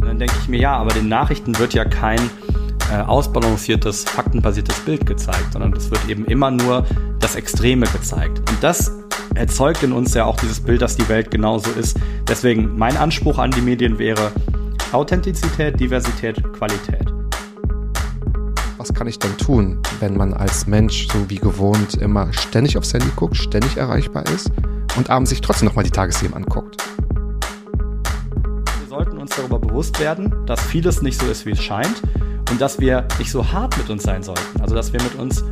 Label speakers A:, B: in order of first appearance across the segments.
A: Dann denke ich mir, ja, aber den Nachrichten wird ja kein äh, ausbalanciertes, faktenbasiertes Bild gezeigt, sondern es wird eben immer nur das Extreme gezeigt. Und das erzeugt in uns ja auch dieses Bild, dass die Welt genauso ist. Deswegen mein Anspruch an die Medien wäre Authentizität, Diversität, Qualität.
B: Was kann ich denn tun, wenn man als Mensch so wie gewohnt immer ständig aufs Handy guckt, ständig erreichbar ist und abends sich trotzdem nochmal die Tagesthemen anguckt?
A: Darüber bewusst werden, dass vieles nicht so ist, wie es scheint und dass wir nicht so hart mit uns sein sollten. Also dass wir mit uns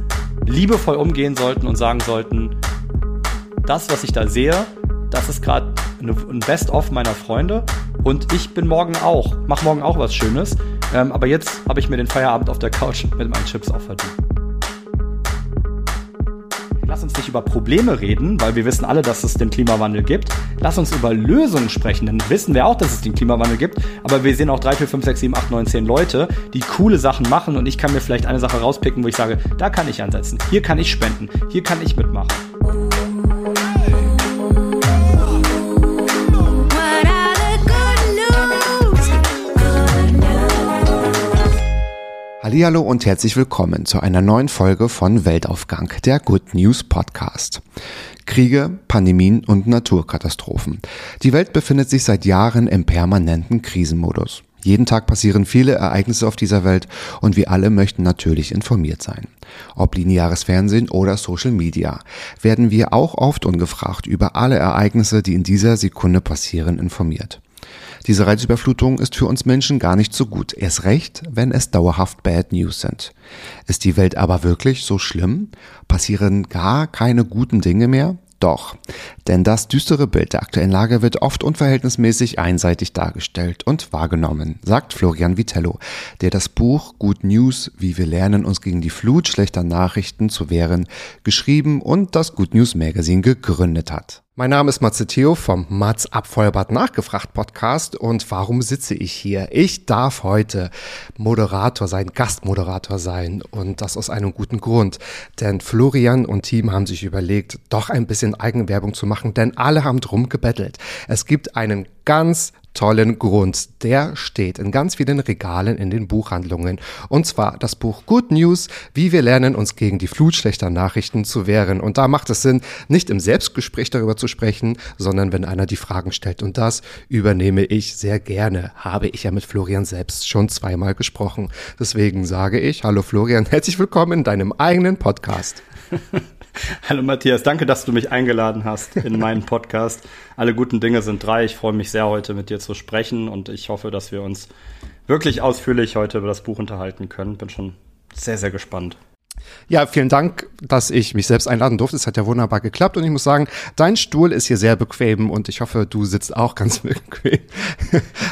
A: liebevoll umgehen sollten und sagen sollten, das, was ich da sehe, das ist gerade ein Best-of meiner Freunde und ich bin morgen auch, mach morgen auch was Schönes. Ähm, aber jetzt habe ich mir den Feierabend auf der Couch mit meinen Chips auch verdient. Lass uns nicht über Probleme reden, weil wir wissen alle, dass es den Klimawandel gibt. Lass uns über Lösungen sprechen, dann wissen wir auch, dass es den Klimawandel gibt. Aber wir sehen auch 3, 4, 5, 6, 7, 8, 9, 10 Leute, die coole Sachen machen und ich kann mir vielleicht eine Sache rauspicken, wo ich sage, da kann ich ansetzen, hier kann ich spenden, hier kann ich mitmachen.
B: Hallihallo und herzlich willkommen zu einer neuen Folge von Weltaufgang, der Good News Podcast. Kriege, Pandemien und Naturkatastrophen. Die Welt befindet sich seit Jahren im permanenten Krisenmodus. Jeden Tag passieren viele Ereignisse auf dieser Welt und wir alle möchten natürlich informiert sein. Ob lineares Fernsehen oder Social Media, werden wir auch oft ungefragt über alle Ereignisse, die in dieser Sekunde passieren, informiert. Diese Reizüberflutung ist für uns Menschen gar nicht so gut, erst recht, wenn es dauerhaft Bad News sind. Ist die Welt aber wirklich so schlimm? Passieren gar keine guten Dinge mehr? Doch, denn das düstere Bild der aktuellen Lage wird oft unverhältnismäßig einseitig dargestellt und wahrgenommen, sagt Florian Vitello, der das Buch Good News, wie wir lernen, uns gegen die Flut schlechter Nachrichten zu wehren, geschrieben und das Good News Magazine gegründet hat. Mein Name ist Matze Theo vom Mats Abfeuerbad Nachgefragt Podcast und warum sitze ich hier? Ich darf heute Moderator sein, Gastmoderator sein und das aus einem guten Grund. Denn Florian und Team haben sich überlegt, doch ein bisschen Eigenwerbung zu machen, denn alle haben drum gebettelt. Es gibt einen ganz tollen Grund. Der steht in ganz vielen Regalen in den Buchhandlungen. Und zwar das Buch Good News, wie wir lernen, uns gegen die Flut schlechter Nachrichten zu wehren. Und da macht es Sinn, nicht im Selbstgespräch darüber zu sprechen, sondern wenn einer die Fragen stellt. Und das übernehme ich sehr gerne. Habe ich ja mit Florian selbst schon zweimal gesprochen. Deswegen sage ich, hallo Florian, herzlich willkommen in deinem eigenen Podcast.
A: Hallo Matthias, danke, dass du mich eingeladen hast in meinen Podcast. Alle guten Dinge sind drei. Ich freue mich sehr, heute mit dir zu sprechen und ich hoffe, dass wir uns wirklich ausführlich heute über das Buch unterhalten können. Bin schon sehr, sehr gespannt.
B: Ja, vielen Dank, dass ich mich selbst einladen durfte. Es hat ja wunderbar geklappt und ich muss sagen, dein Stuhl ist hier sehr bequem und ich hoffe, du sitzt auch ganz bequem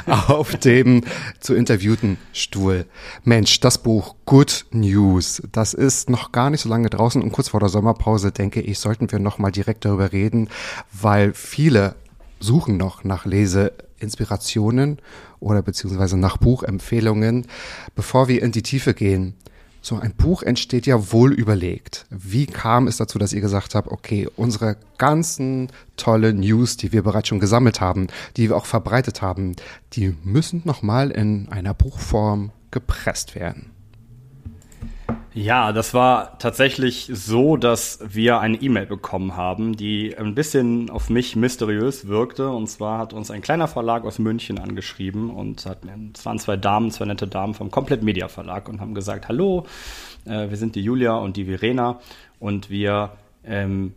B: auf dem zu interviewten Stuhl. Mensch, das Buch Good News, das ist noch gar nicht so lange draußen und kurz vor der Sommerpause denke ich, sollten wir noch mal direkt darüber reden, weil viele suchen noch nach Leseinspirationen oder beziehungsweise nach Buchempfehlungen. Bevor wir in die Tiefe gehen, so ein Buch entsteht ja wohl überlegt. Wie kam es dazu, dass ihr gesagt habt, okay, unsere ganzen tolle News, die wir bereits schon gesammelt haben, die wir auch verbreitet haben, die müssen nochmal in einer Buchform gepresst werden?
A: Ja, das war tatsächlich so, dass wir eine E-Mail bekommen haben, die ein bisschen auf mich mysteriös wirkte. Und zwar hat uns ein kleiner Verlag aus München angeschrieben und hat, es waren zwei Damen, zwei nette Damen vom Komplett Media Verlag und haben gesagt, hallo, äh, wir sind die Julia und die Verena und wir ähm,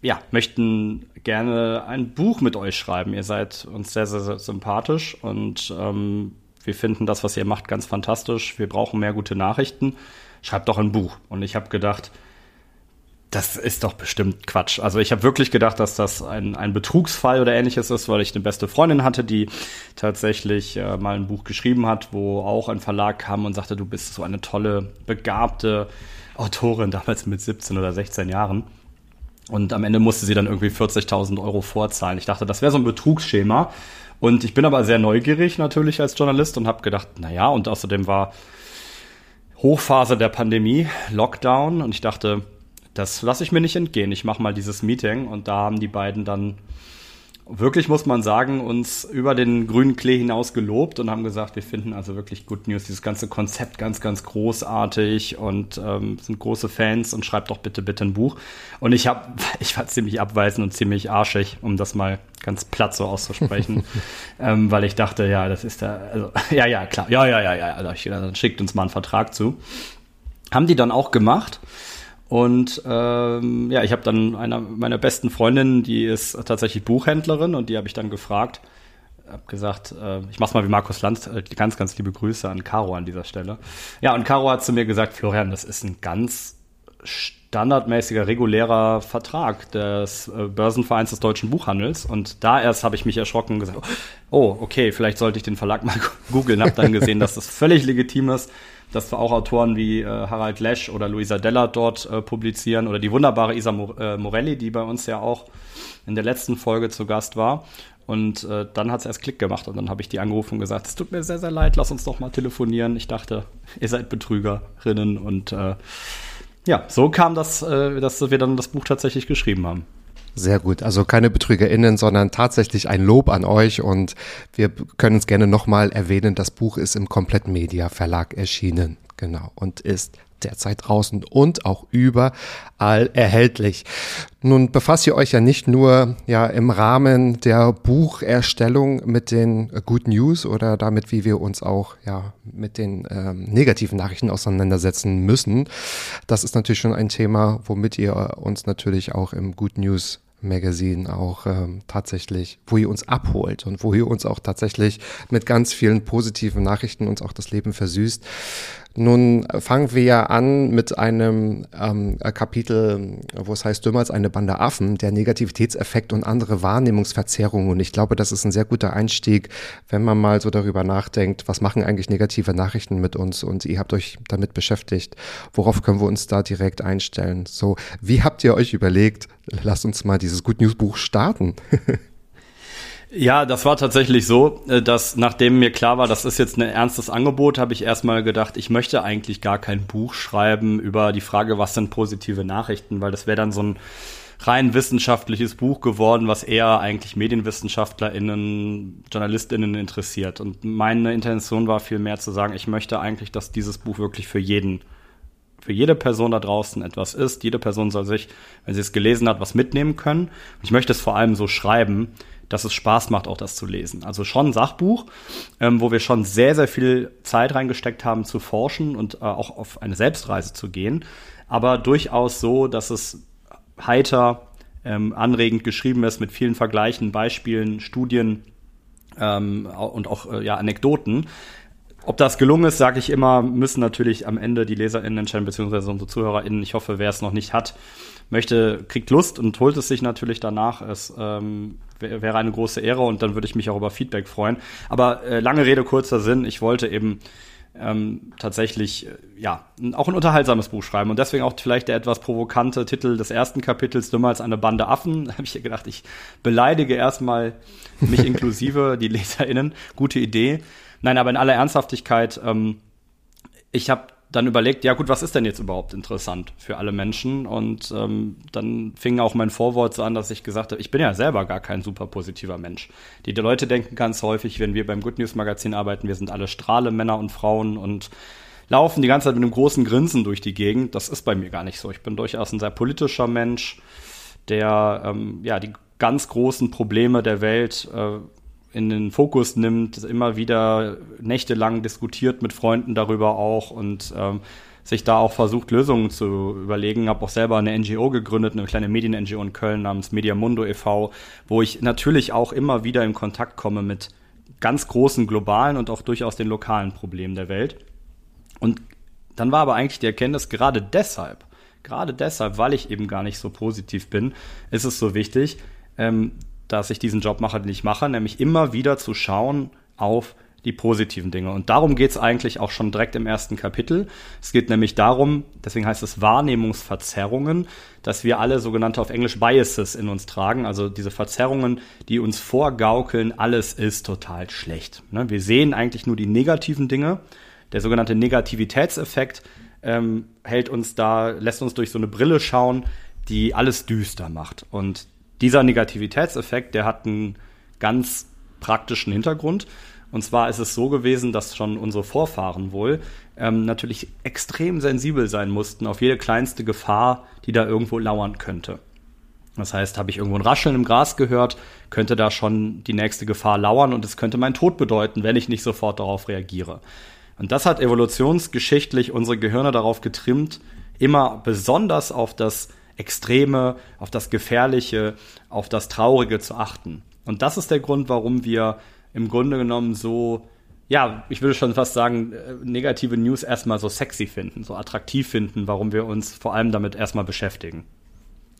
A: ja, möchten gerne ein Buch mit euch schreiben. Ihr seid uns sehr, sehr, sehr sympathisch und ähm, wir finden das, was ihr macht, ganz fantastisch. Wir brauchen mehr gute Nachrichten schreib doch ein Buch. Und ich habe gedacht, das ist doch bestimmt Quatsch. Also ich habe wirklich gedacht, dass das ein, ein Betrugsfall oder ähnliches ist, weil ich eine beste Freundin hatte, die tatsächlich äh, mal ein Buch geschrieben hat, wo auch ein Verlag kam und sagte, du bist so eine tolle, begabte Autorin, damals mit 17 oder 16 Jahren. Und am Ende musste sie dann irgendwie 40.000 Euro vorzahlen. Ich dachte, das wäre so ein Betrugsschema. Und ich bin aber sehr neugierig natürlich als Journalist und habe gedacht, na ja, und außerdem war Hochphase der Pandemie, Lockdown und ich dachte, das lasse ich mir nicht entgehen. Ich mache mal dieses Meeting und da haben die beiden dann wirklich muss man sagen, uns über den grünen Klee hinaus gelobt und haben gesagt, wir finden also wirklich Good News, dieses ganze Konzept ganz, ganz großartig und ähm, sind große Fans und schreibt doch bitte, bitte ein Buch. Und ich habe, ich war ziemlich abweisend und ziemlich arschig, um das mal ganz platt so auszusprechen, ähm, weil ich dachte, ja, das ist da, also, ja, ja, klar, ja, ja, ja, ja, also ich, dann schickt uns mal einen Vertrag zu. Haben die dann auch gemacht. Und ähm, ja, ich habe dann einer meiner besten Freundinnen, die ist tatsächlich Buchhändlerin und die habe ich dann gefragt, habe gesagt, äh, ich mach's mal wie Markus Lanz, äh, ganz, ganz liebe Grüße an Caro an dieser Stelle. Ja, und Caro hat zu mir gesagt, Florian, das ist ein ganz standardmäßiger, regulärer Vertrag des äh, Börsenvereins des deutschen Buchhandels. Und da erst habe ich mich erschrocken und gesagt, oh, okay, vielleicht sollte ich den Verlag mal googeln. Habe dann gesehen, dass das völlig legitim ist dass auch Autoren wie äh, Harald Lesch oder Luisa Della dort äh, publizieren oder die wunderbare Isa äh, Morelli, die bei uns ja auch in der letzten Folge zu Gast war. Und äh, dann hat es erst Klick gemacht und dann habe ich die angerufen und gesagt, es tut mir sehr, sehr leid, lass uns doch mal telefonieren. Ich dachte, ihr seid Betrügerinnen und äh, ja, so kam das, äh, dass wir dann das Buch tatsächlich geschrieben haben.
B: Sehr gut. Also keine BetrügerInnen, sondern tatsächlich ein Lob an euch und wir können uns gerne nochmal erwähnen, das Buch ist im Komplett Media Verlag erschienen. Genau. Und ist derzeit draußen und auch überall erhältlich. Nun befasst ihr euch ja nicht nur ja im Rahmen der Bucherstellung mit den Good News oder damit, wie wir uns auch ja mit den ähm, negativen Nachrichten auseinandersetzen müssen. Das ist natürlich schon ein Thema, womit ihr uns natürlich auch im Good News Magazine auch ähm, tatsächlich, wo ihr uns abholt und wo ihr uns auch tatsächlich mit ganz vielen positiven Nachrichten uns auch das Leben versüßt. Nun fangen wir ja an mit einem ähm, Kapitel, wo es heißt, dümmer als eine Bande Affen, der Negativitätseffekt und andere Wahrnehmungsverzerrungen. Und ich glaube, das ist ein sehr guter Einstieg, wenn man mal so darüber nachdenkt, was machen eigentlich negative Nachrichten mit uns? Und ihr habt euch damit beschäftigt. Worauf können wir uns da direkt einstellen? So, wie habt ihr euch überlegt, lasst uns mal dieses Good News Buch starten?
A: Ja, das war tatsächlich so, äh, dass nachdem mir klar war, das ist jetzt ein ernstes Angebot, habe ich erstmal gedacht, ich möchte eigentlich gar kein Buch schreiben über die Frage, was sind positive Nachrichten, weil das wäre dann so ein rein wissenschaftliches Buch geworden, was eher eigentlich MedienwissenschaftlerInnen, JournalistInnen interessiert. Und meine Intention war vielmehr zu sagen, ich möchte eigentlich, dass dieses Buch wirklich für jeden für jede Person da draußen etwas ist. Jede Person soll sich, wenn sie es gelesen hat, was mitnehmen können. Und ich möchte es vor allem so schreiben, dass es Spaß macht, auch das zu lesen. Also schon ein Sachbuch, ähm, wo wir schon sehr, sehr viel Zeit reingesteckt haben zu forschen und äh, auch auf eine Selbstreise zu gehen. Aber durchaus so, dass es heiter, ähm, anregend geschrieben ist mit vielen Vergleichen, Beispielen, Studien ähm, und auch äh, ja, Anekdoten. Ob das gelungen ist, sage ich immer, müssen natürlich am Ende die LeserInnen entscheiden, beziehungsweise unsere ZuhörerInnen. Ich hoffe, wer es noch nicht hat, möchte, kriegt Lust und holt es sich natürlich danach. Es ähm, wäre eine große Ehre und dann würde ich mich auch über Feedback freuen. Aber äh, lange Rede, kurzer Sinn. Ich wollte eben ähm, tatsächlich äh, ja auch ein unterhaltsames Buch schreiben und deswegen auch vielleicht der etwas provokante Titel des ersten Kapitels dümmer als eine Bande Affen. Da habe ich gedacht, ich beleidige erstmal mich inklusive die LeserInnen. Gute Idee. Nein, aber in aller Ernsthaftigkeit, ähm, ich habe dann überlegt, ja gut, was ist denn jetzt überhaupt interessant für alle Menschen? Und ähm, dann fing auch mein Vorwort so an, dass ich gesagt habe, ich bin ja selber gar kein super positiver Mensch. Die, die Leute denken ganz häufig, wenn wir beim Good News Magazin arbeiten, wir sind alle Strahle, Männer und Frauen und laufen die ganze Zeit mit einem großen Grinsen durch die Gegend. Das ist bei mir gar nicht so. Ich bin durchaus ein sehr politischer Mensch, der ähm, ja die ganz großen Probleme der Welt äh, in den Fokus nimmt, immer wieder nächtelang diskutiert mit Freunden darüber auch und ähm, sich da auch versucht, Lösungen zu überlegen. Habe auch selber eine NGO gegründet, eine kleine Medien-NGO in Köln namens Mediamundo e.V., wo ich natürlich auch immer wieder in Kontakt komme mit ganz großen globalen und auch durchaus den lokalen Problemen der Welt. Und dann war aber eigentlich die Erkenntnis, gerade deshalb, gerade deshalb, weil ich eben gar nicht so positiv bin, ist es so wichtig, ähm, dass ich diesen Job mache, den ich mache, nämlich immer wieder zu schauen auf die positiven Dinge. Und darum geht es eigentlich auch schon direkt im ersten Kapitel. Es geht nämlich darum, deswegen heißt es Wahrnehmungsverzerrungen, dass wir alle sogenannte auf Englisch Biases in uns tragen, also diese Verzerrungen, die uns vorgaukeln, alles ist total schlecht. Ne? Wir sehen eigentlich nur die negativen Dinge. Der sogenannte Negativitätseffekt ähm, hält uns da, lässt uns durch so eine Brille schauen, die alles düster macht. Und Dieser Negativitätseffekt, der hat einen ganz praktischen Hintergrund. Und zwar ist es so gewesen, dass schon unsere Vorfahren wohl ähm, natürlich extrem sensibel sein mussten auf jede kleinste Gefahr, die da irgendwo lauern könnte. Das heißt, habe ich irgendwo ein Rascheln im Gras gehört, könnte da schon die nächste Gefahr lauern und es könnte meinen Tod bedeuten, wenn ich nicht sofort darauf reagiere. Und das hat evolutionsgeschichtlich unsere Gehirne darauf getrimmt, immer besonders auf das Extreme, auf das Gefährliche, auf das Traurige zu achten. Und das ist der Grund, warum wir im Grunde genommen so, ja, ich würde schon fast sagen, äh, negative News erstmal so sexy finden, so attraktiv finden, warum wir uns vor allem damit erstmal beschäftigen.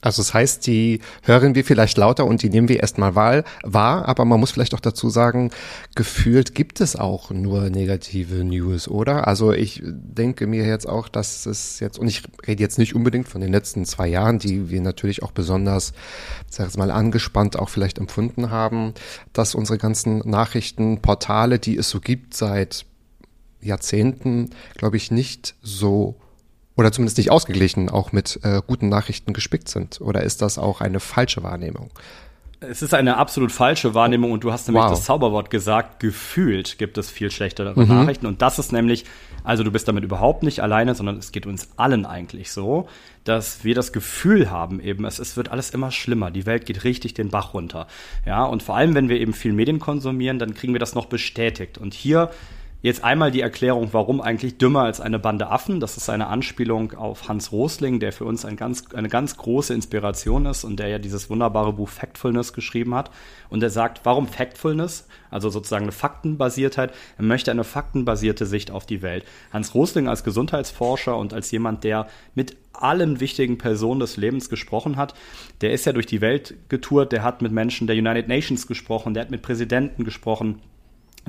B: Also das heißt, die hören wir vielleicht lauter und die nehmen wir erstmal wahr, aber man muss vielleicht auch dazu sagen, gefühlt gibt es auch nur negative News, oder? Also ich denke mir jetzt auch, dass es jetzt, und ich rede jetzt nicht unbedingt von den letzten zwei Jahren, die wir natürlich auch besonders, sag ich mal, angespannt auch vielleicht empfunden haben, dass unsere ganzen Nachrichtenportale, die es so gibt seit Jahrzehnten, glaube ich, nicht so oder zumindest nicht ausgeglichen auch mit äh, guten Nachrichten gespickt sind? Oder ist das auch eine falsche Wahrnehmung?
A: Es ist eine absolut falsche Wahrnehmung und du hast nämlich wow. das Zauberwort gesagt, gefühlt gibt es viel schlechtere mhm. Nachrichten und das ist nämlich, also du bist damit überhaupt nicht alleine, sondern es geht uns allen eigentlich so, dass wir das Gefühl haben eben, es, es wird alles immer schlimmer, die Welt geht richtig den Bach runter. Ja, und vor allem, wenn wir eben viel Medien konsumieren, dann kriegen wir das noch bestätigt und hier Jetzt einmal die Erklärung, warum eigentlich dümmer als eine Bande Affen. Das ist eine Anspielung auf Hans Rosling, der für uns ein ganz, eine ganz große Inspiration ist und der ja dieses wunderbare Buch Factfulness geschrieben hat. Und er sagt, warum Factfulness? Also sozusagen eine Faktenbasiertheit. Er möchte eine faktenbasierte Sicht auf die Welt. Hans Rosling als Gesundheitsforscher und als jemand, der mit allen wichtigen Personen des Lebens gesprochen hat. Der ist ja durch die Welt getourt, der hat mit Menschen der United Nations gesprochen, der hat mit Präsidenten gesprochen,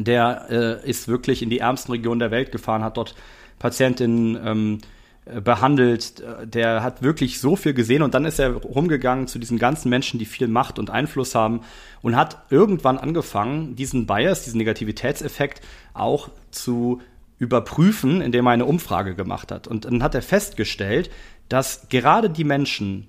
A: der äh, ist wirklich in die ärmsten Regionen der Welt gefahren, hat dort Patientinnen ähm, äh, behandelt, der hat wirklich so viel gesehen und dann ist er rumgegangen zu diesen ganzen Menschen, die viel Macht und Einfluss haben und hat irgendwann angefangen, diesen Bias, diesen Negativitätseffekt auch zu überprüfen, indem er eine Umfrage gemacht hat. Und dann hat er festgestellt, dass gerade die Menschen,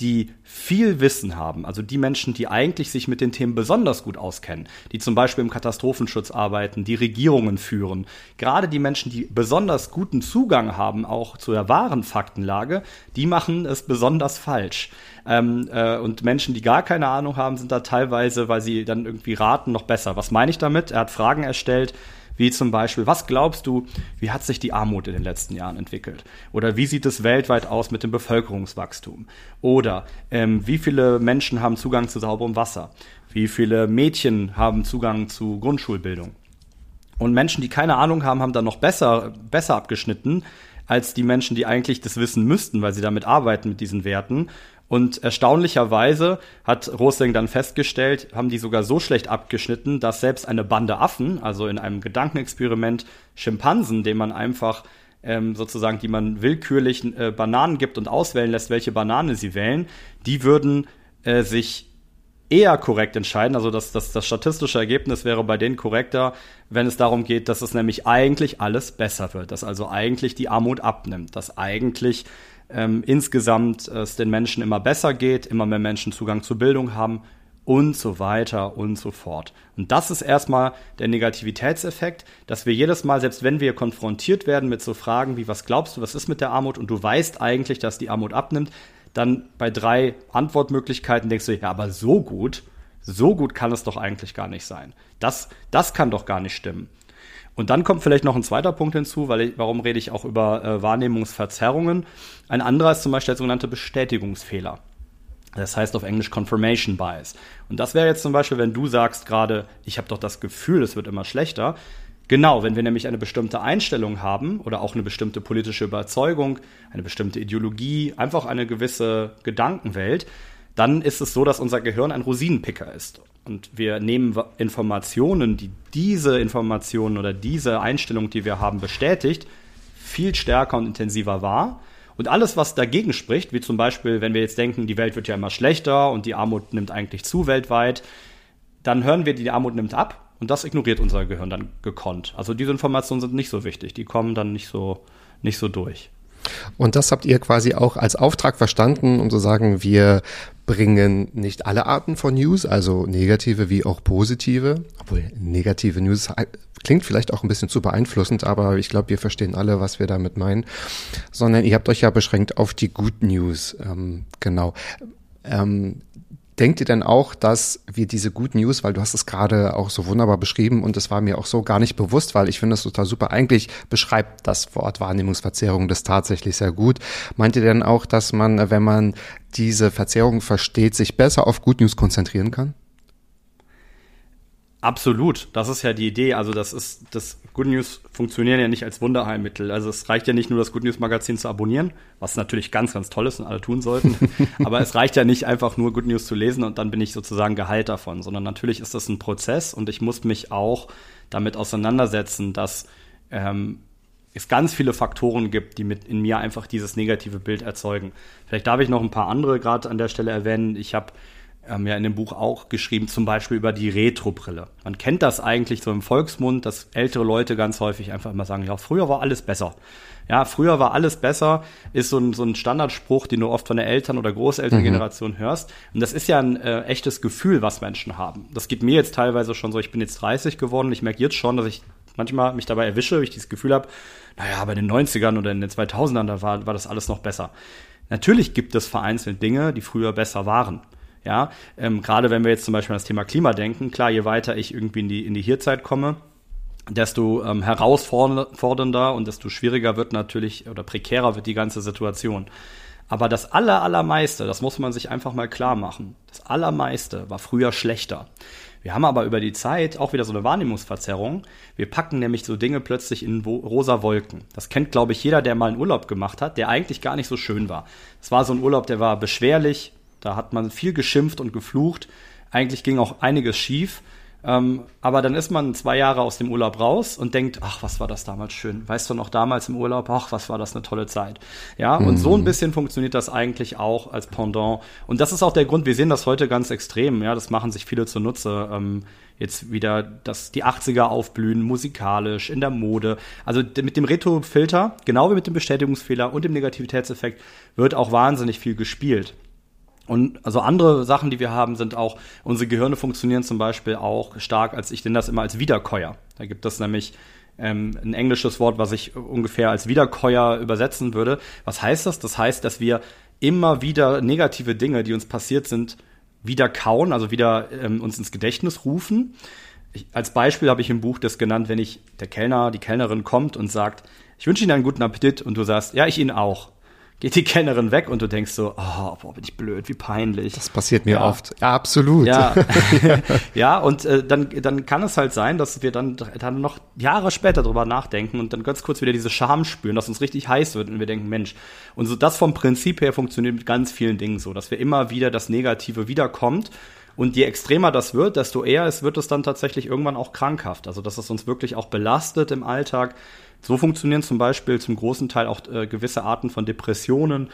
A: die viel Wissen haben, also die Menschen, die eigentlich sich mit den Themen besonders gut auskennen, die zum Beispiel im Katastrophenschutz arbeiten, die Regierungen führen, gerade die Menschen, die besonders guten Zugang haben, auch zu der wahren Faktenlage, die machen es besonders falsch. Ähm, äh, und Menschen, die gar keine Ahnung haben, sind da teilweise, weil sie dann irgendwie raten, noch besser. Was meine ich damit? Er hat Fragen erstellt, wie zum Beispiel, was glaubst du, wie hat sich die Armut in den letzten Jahren entwickelt? Oder wie sieht es weltweit aus mit dem Bevölkerungswachstum? Oder ähm, wie viele Menschen haben Zugang zu sauberem Wasser? Wie viele Mädchen haben Zugang zu Grundschulbildung? Und Menschen, die keine Ahnung haben, haben dann noch besser, besser abgeschnitten als die Menschen, die eigentlich das wissen müssten, weil sie damit arbeiten mit diesen Werten. Und erstaunlicherweise hat Rosling dann festgestellt, haben die sogar so schlecht abgeschnitten, dass selbst eine Bande Affen, also in einem Gedankenexperiment Schimpansen, dem man einfach ähm, sozusagen, die man willkürlich äh, Bananen gibt und auswählen lässt, welche Banane sie wählen, die würden äh, sich eher korrekt entscheiden. Also das, das, das statistische Ergebnis wäre bei denen korrekter, wenn es darum geht, dass es nämlich eigentlich alles besser wird, dass also eigentlich die Armut abnimmt, dass eigentlich ähm, insgesamt äh, es den Menschen immer besser geht, immer mehr Menschen Zugang zur Bildung haben und so weiter und so fort. Und das ist erstmal der Negativitätseffekt, dass wir jedes Mal, selbst wenn wir konfrontiert werden mit so Fragen wie, was glaubst du, was ist mit der Armut und du weißt eigentlich, dass die Armut abnimmt, dann bei drei Antwortmöglichkeiten denkst du, ja, aber so gut, so gut kann es doch eigentlich gar nicht sein. Das, das kann doch gar nicht stimmen. Und dann kommt vielleicht noch ein zweiter Punkt hinzu, weil ich, warum rede ich auch über äh, Wahrnehmungsverzerrungen? Ein anderer ist zum Beispiel der sogenannte Bestätigungsfehler. Das heißt auf Englisch Confirmation Bias. Und das wäre jetzt zum Beispiel, wenn du sagst gerade, ich habe doch das Gefühl, es wird immer schlechter. Genau, wenn wir nämlich eine bestimmte Einstellung haben oder auch eine bestimmte politische Überzeugung, eine bestimmte Ideologie, einfach eine gewisse Gedankenwelt, dann ist es so, dass unser Gehirn ein Rosinenpicker ist. Und wir nehmen Informationen, die diese Informationen oder diese Einstellung, die wir haben, bestätigt, viel stärker und intensiver wahr. Und alles, was dagegen spricht, wie zum Beispiel, wenn wir jetzt denken, die Welt wird ja immer schlechter und die Armut nimmt eigentlich zu weltweit, dann hören wir, die Armut nimmt ab und das ignoriert unser Gehirn dann gekonnt. Also diese Informationen sind nicht so wichtig, die kommen dann nicht so, nicht so durch.
B: Und das habt ihr quasi auch als Auftrag verstanden, um zu sagen, wir bringen nicht alle Arten von News, also negative wie auch positive, obwohl negative News klingt vielleicht auch ein bisschen zu beeinflussend, aber ich glaube, wir verstehen alle, was wir damit meinen, sondern ihr habt euch ja beschränkt auf die Good News, ähm, genau. Ähm, Denkt ihr denn auch, dass wir diese Good News, weil du hast es gerade auch so wunderbar beschrieben und es war mir auch so gar nicht bewusst, weil ich finde es total super. Eigentlich beschreibt das Wort Wahrnehmungsverzerrung das tatsächlich sehr gut. Meint ihr denn auch, dass man, wenn man diese Verzerrung versteht, sich besser auf Good News konzentrieren kann?
A: Absolut, das ist ja die Idee. Also das ist das Good News funktionieren ja nicht als Wunderheilmittel. Also es reicht ja nicht nur das Good News Magazin zu abonnieren, was natürlich ganz ganz toll ist und alle tun sollten. Aber es reicht ja nicht einfach nur Good News zu lesen und dann bin ich sozusagen geheilt davon, sondern natürlich ist das ein Prozess und ich muss mich auch damit auseinandersetzen, dass ähm, es ganz viele Faktoren gibt, die mit in mir einfach dieses negative Bild erzeugen. Vielleicht darf ich noch ein paar andere gerade an der Stelle erwähnen. Ich habe ähm, ja in dem Buch auch geschrieben, zum Beispiel über die Retro-Brille. Man kennt das eigentlich so im Volksmund, dass ältere Leute ganz häufig einfach immer sagen, ja, früher war alles besser. Ja, früher war alles besser, ist so ein, so ein Standardspruch, den du oft von der Eltern- oder Großelterngeneration mhm. hörst. Und das ist ja ein äh, echtes Gefühl, was Menschen haben. Das geht mir jetzt teilweise schon so, ich bin jetzt 30 geworden, ich merke jetzt schon, dass ich manchmal mich dabei erwische, wenn ich dieses Gefühl habe, naja, bei den 90ern oder in den 2000ern, da war, war das alles noch besser. Natürlich gibt es vereinzelt Dinge, die früher besser waren. Ja, ähm, gerade wenn wir jetzt zum Beispiel an das Thema Klima denken, klar, je weiter ich irgendwie in die, in die Hierzeit komme, desto ähm, herausfordernder und desto schwieriger wird natürlich oder prekärer wird die ganze Situation. Aber das aller, allermeiste, das muss man sich einfach mal klar machen, das allermeiste war früher schlechter. Wir haben aber über die Zeit auch wieder so eine Wahrnehmungsverzerrung. Wir packen nämlich so Dinge plötzlich in rosa Wolken. Das kennt, glaube ich, jeder, der mal einen Urlaub gemacht hat, der eigentlich gar nicht so schön war. Es war so ein Urlaub, der war beschwerlich, da hat man viel geschimpft und geflucht. Eigentlich ging auch einiges schief. Ähm, aber dann ist man zwei Jahre aus dem Urlaub raus und denkt, ach, was war das damals schön. Weißt du noch damals im Urlaub, ach, was war das eine tolle Zeit. Ja, mhm. und so ein mhm. bisschen funktioniert das eigentlich auch als Pendant. Und das ist auch der Grund, wir sehen das heute ganz extrem. Ja, das machen sich viele zunutze. Ähm, jetzt wieder, dass die 80er aufblühen, musikalisch, in der Mode. Also mit dem Retro-Filter, genau wie mit dem Bestätigungsfehler und dem Negativitätseffekt, wird auch wahnsinnig viel gespielt. Und also andere Sachen, die wir haben, sind auch, unsere Gehirne funktionieren zum Beispiel auch stark, als ich nenne das immer als Wiederkäuer. Da gibt es nämlich ähm, ein englisches Wort, was ich ungefähr als Wiederkäuer übersetzen würde. Was heißt das? Das heißt, dass wir immer wieder negative Dinge, die uns passiert sind, wieder kauen, also wieder ähm, uns ins Gedächtnis rufen. Ich, als Beispiel habe ich im Buch das genannt, wenn ich der Kellner, die Kellnerin kommt und sagt, ich wünsche Ihnen einen guten Appetit und du sagst, ja, ich Ihnen auch geht die Kellnerin weg und du denkst so, oh, boah, bin ich blöd, wie peinlich.
B: Das passiert mir ja. oft. Ja, absolut.
A: Ja, ja und äh, dann, dann kann es halt sein, dass wir dann, dann noch Jahre später drüber nachdenken und dann ganz kurz wieder diese Scham spüren, dass uns richtig heiß wird und wir denken, Mensch, und so das vom Prinzip her funktioniert mit ganz vielen Dingen so, dass wir immer wieder das Negative wiederkommt und je extremer das wird, desto eher es wird es dann tatsächlich irgendwann auch krankhaft. Also dass es uns wirklich auch belastet im Alltag so funktionieren zum Beispiel zum großen Teil auch äh, gewisse Arten von Depressionen,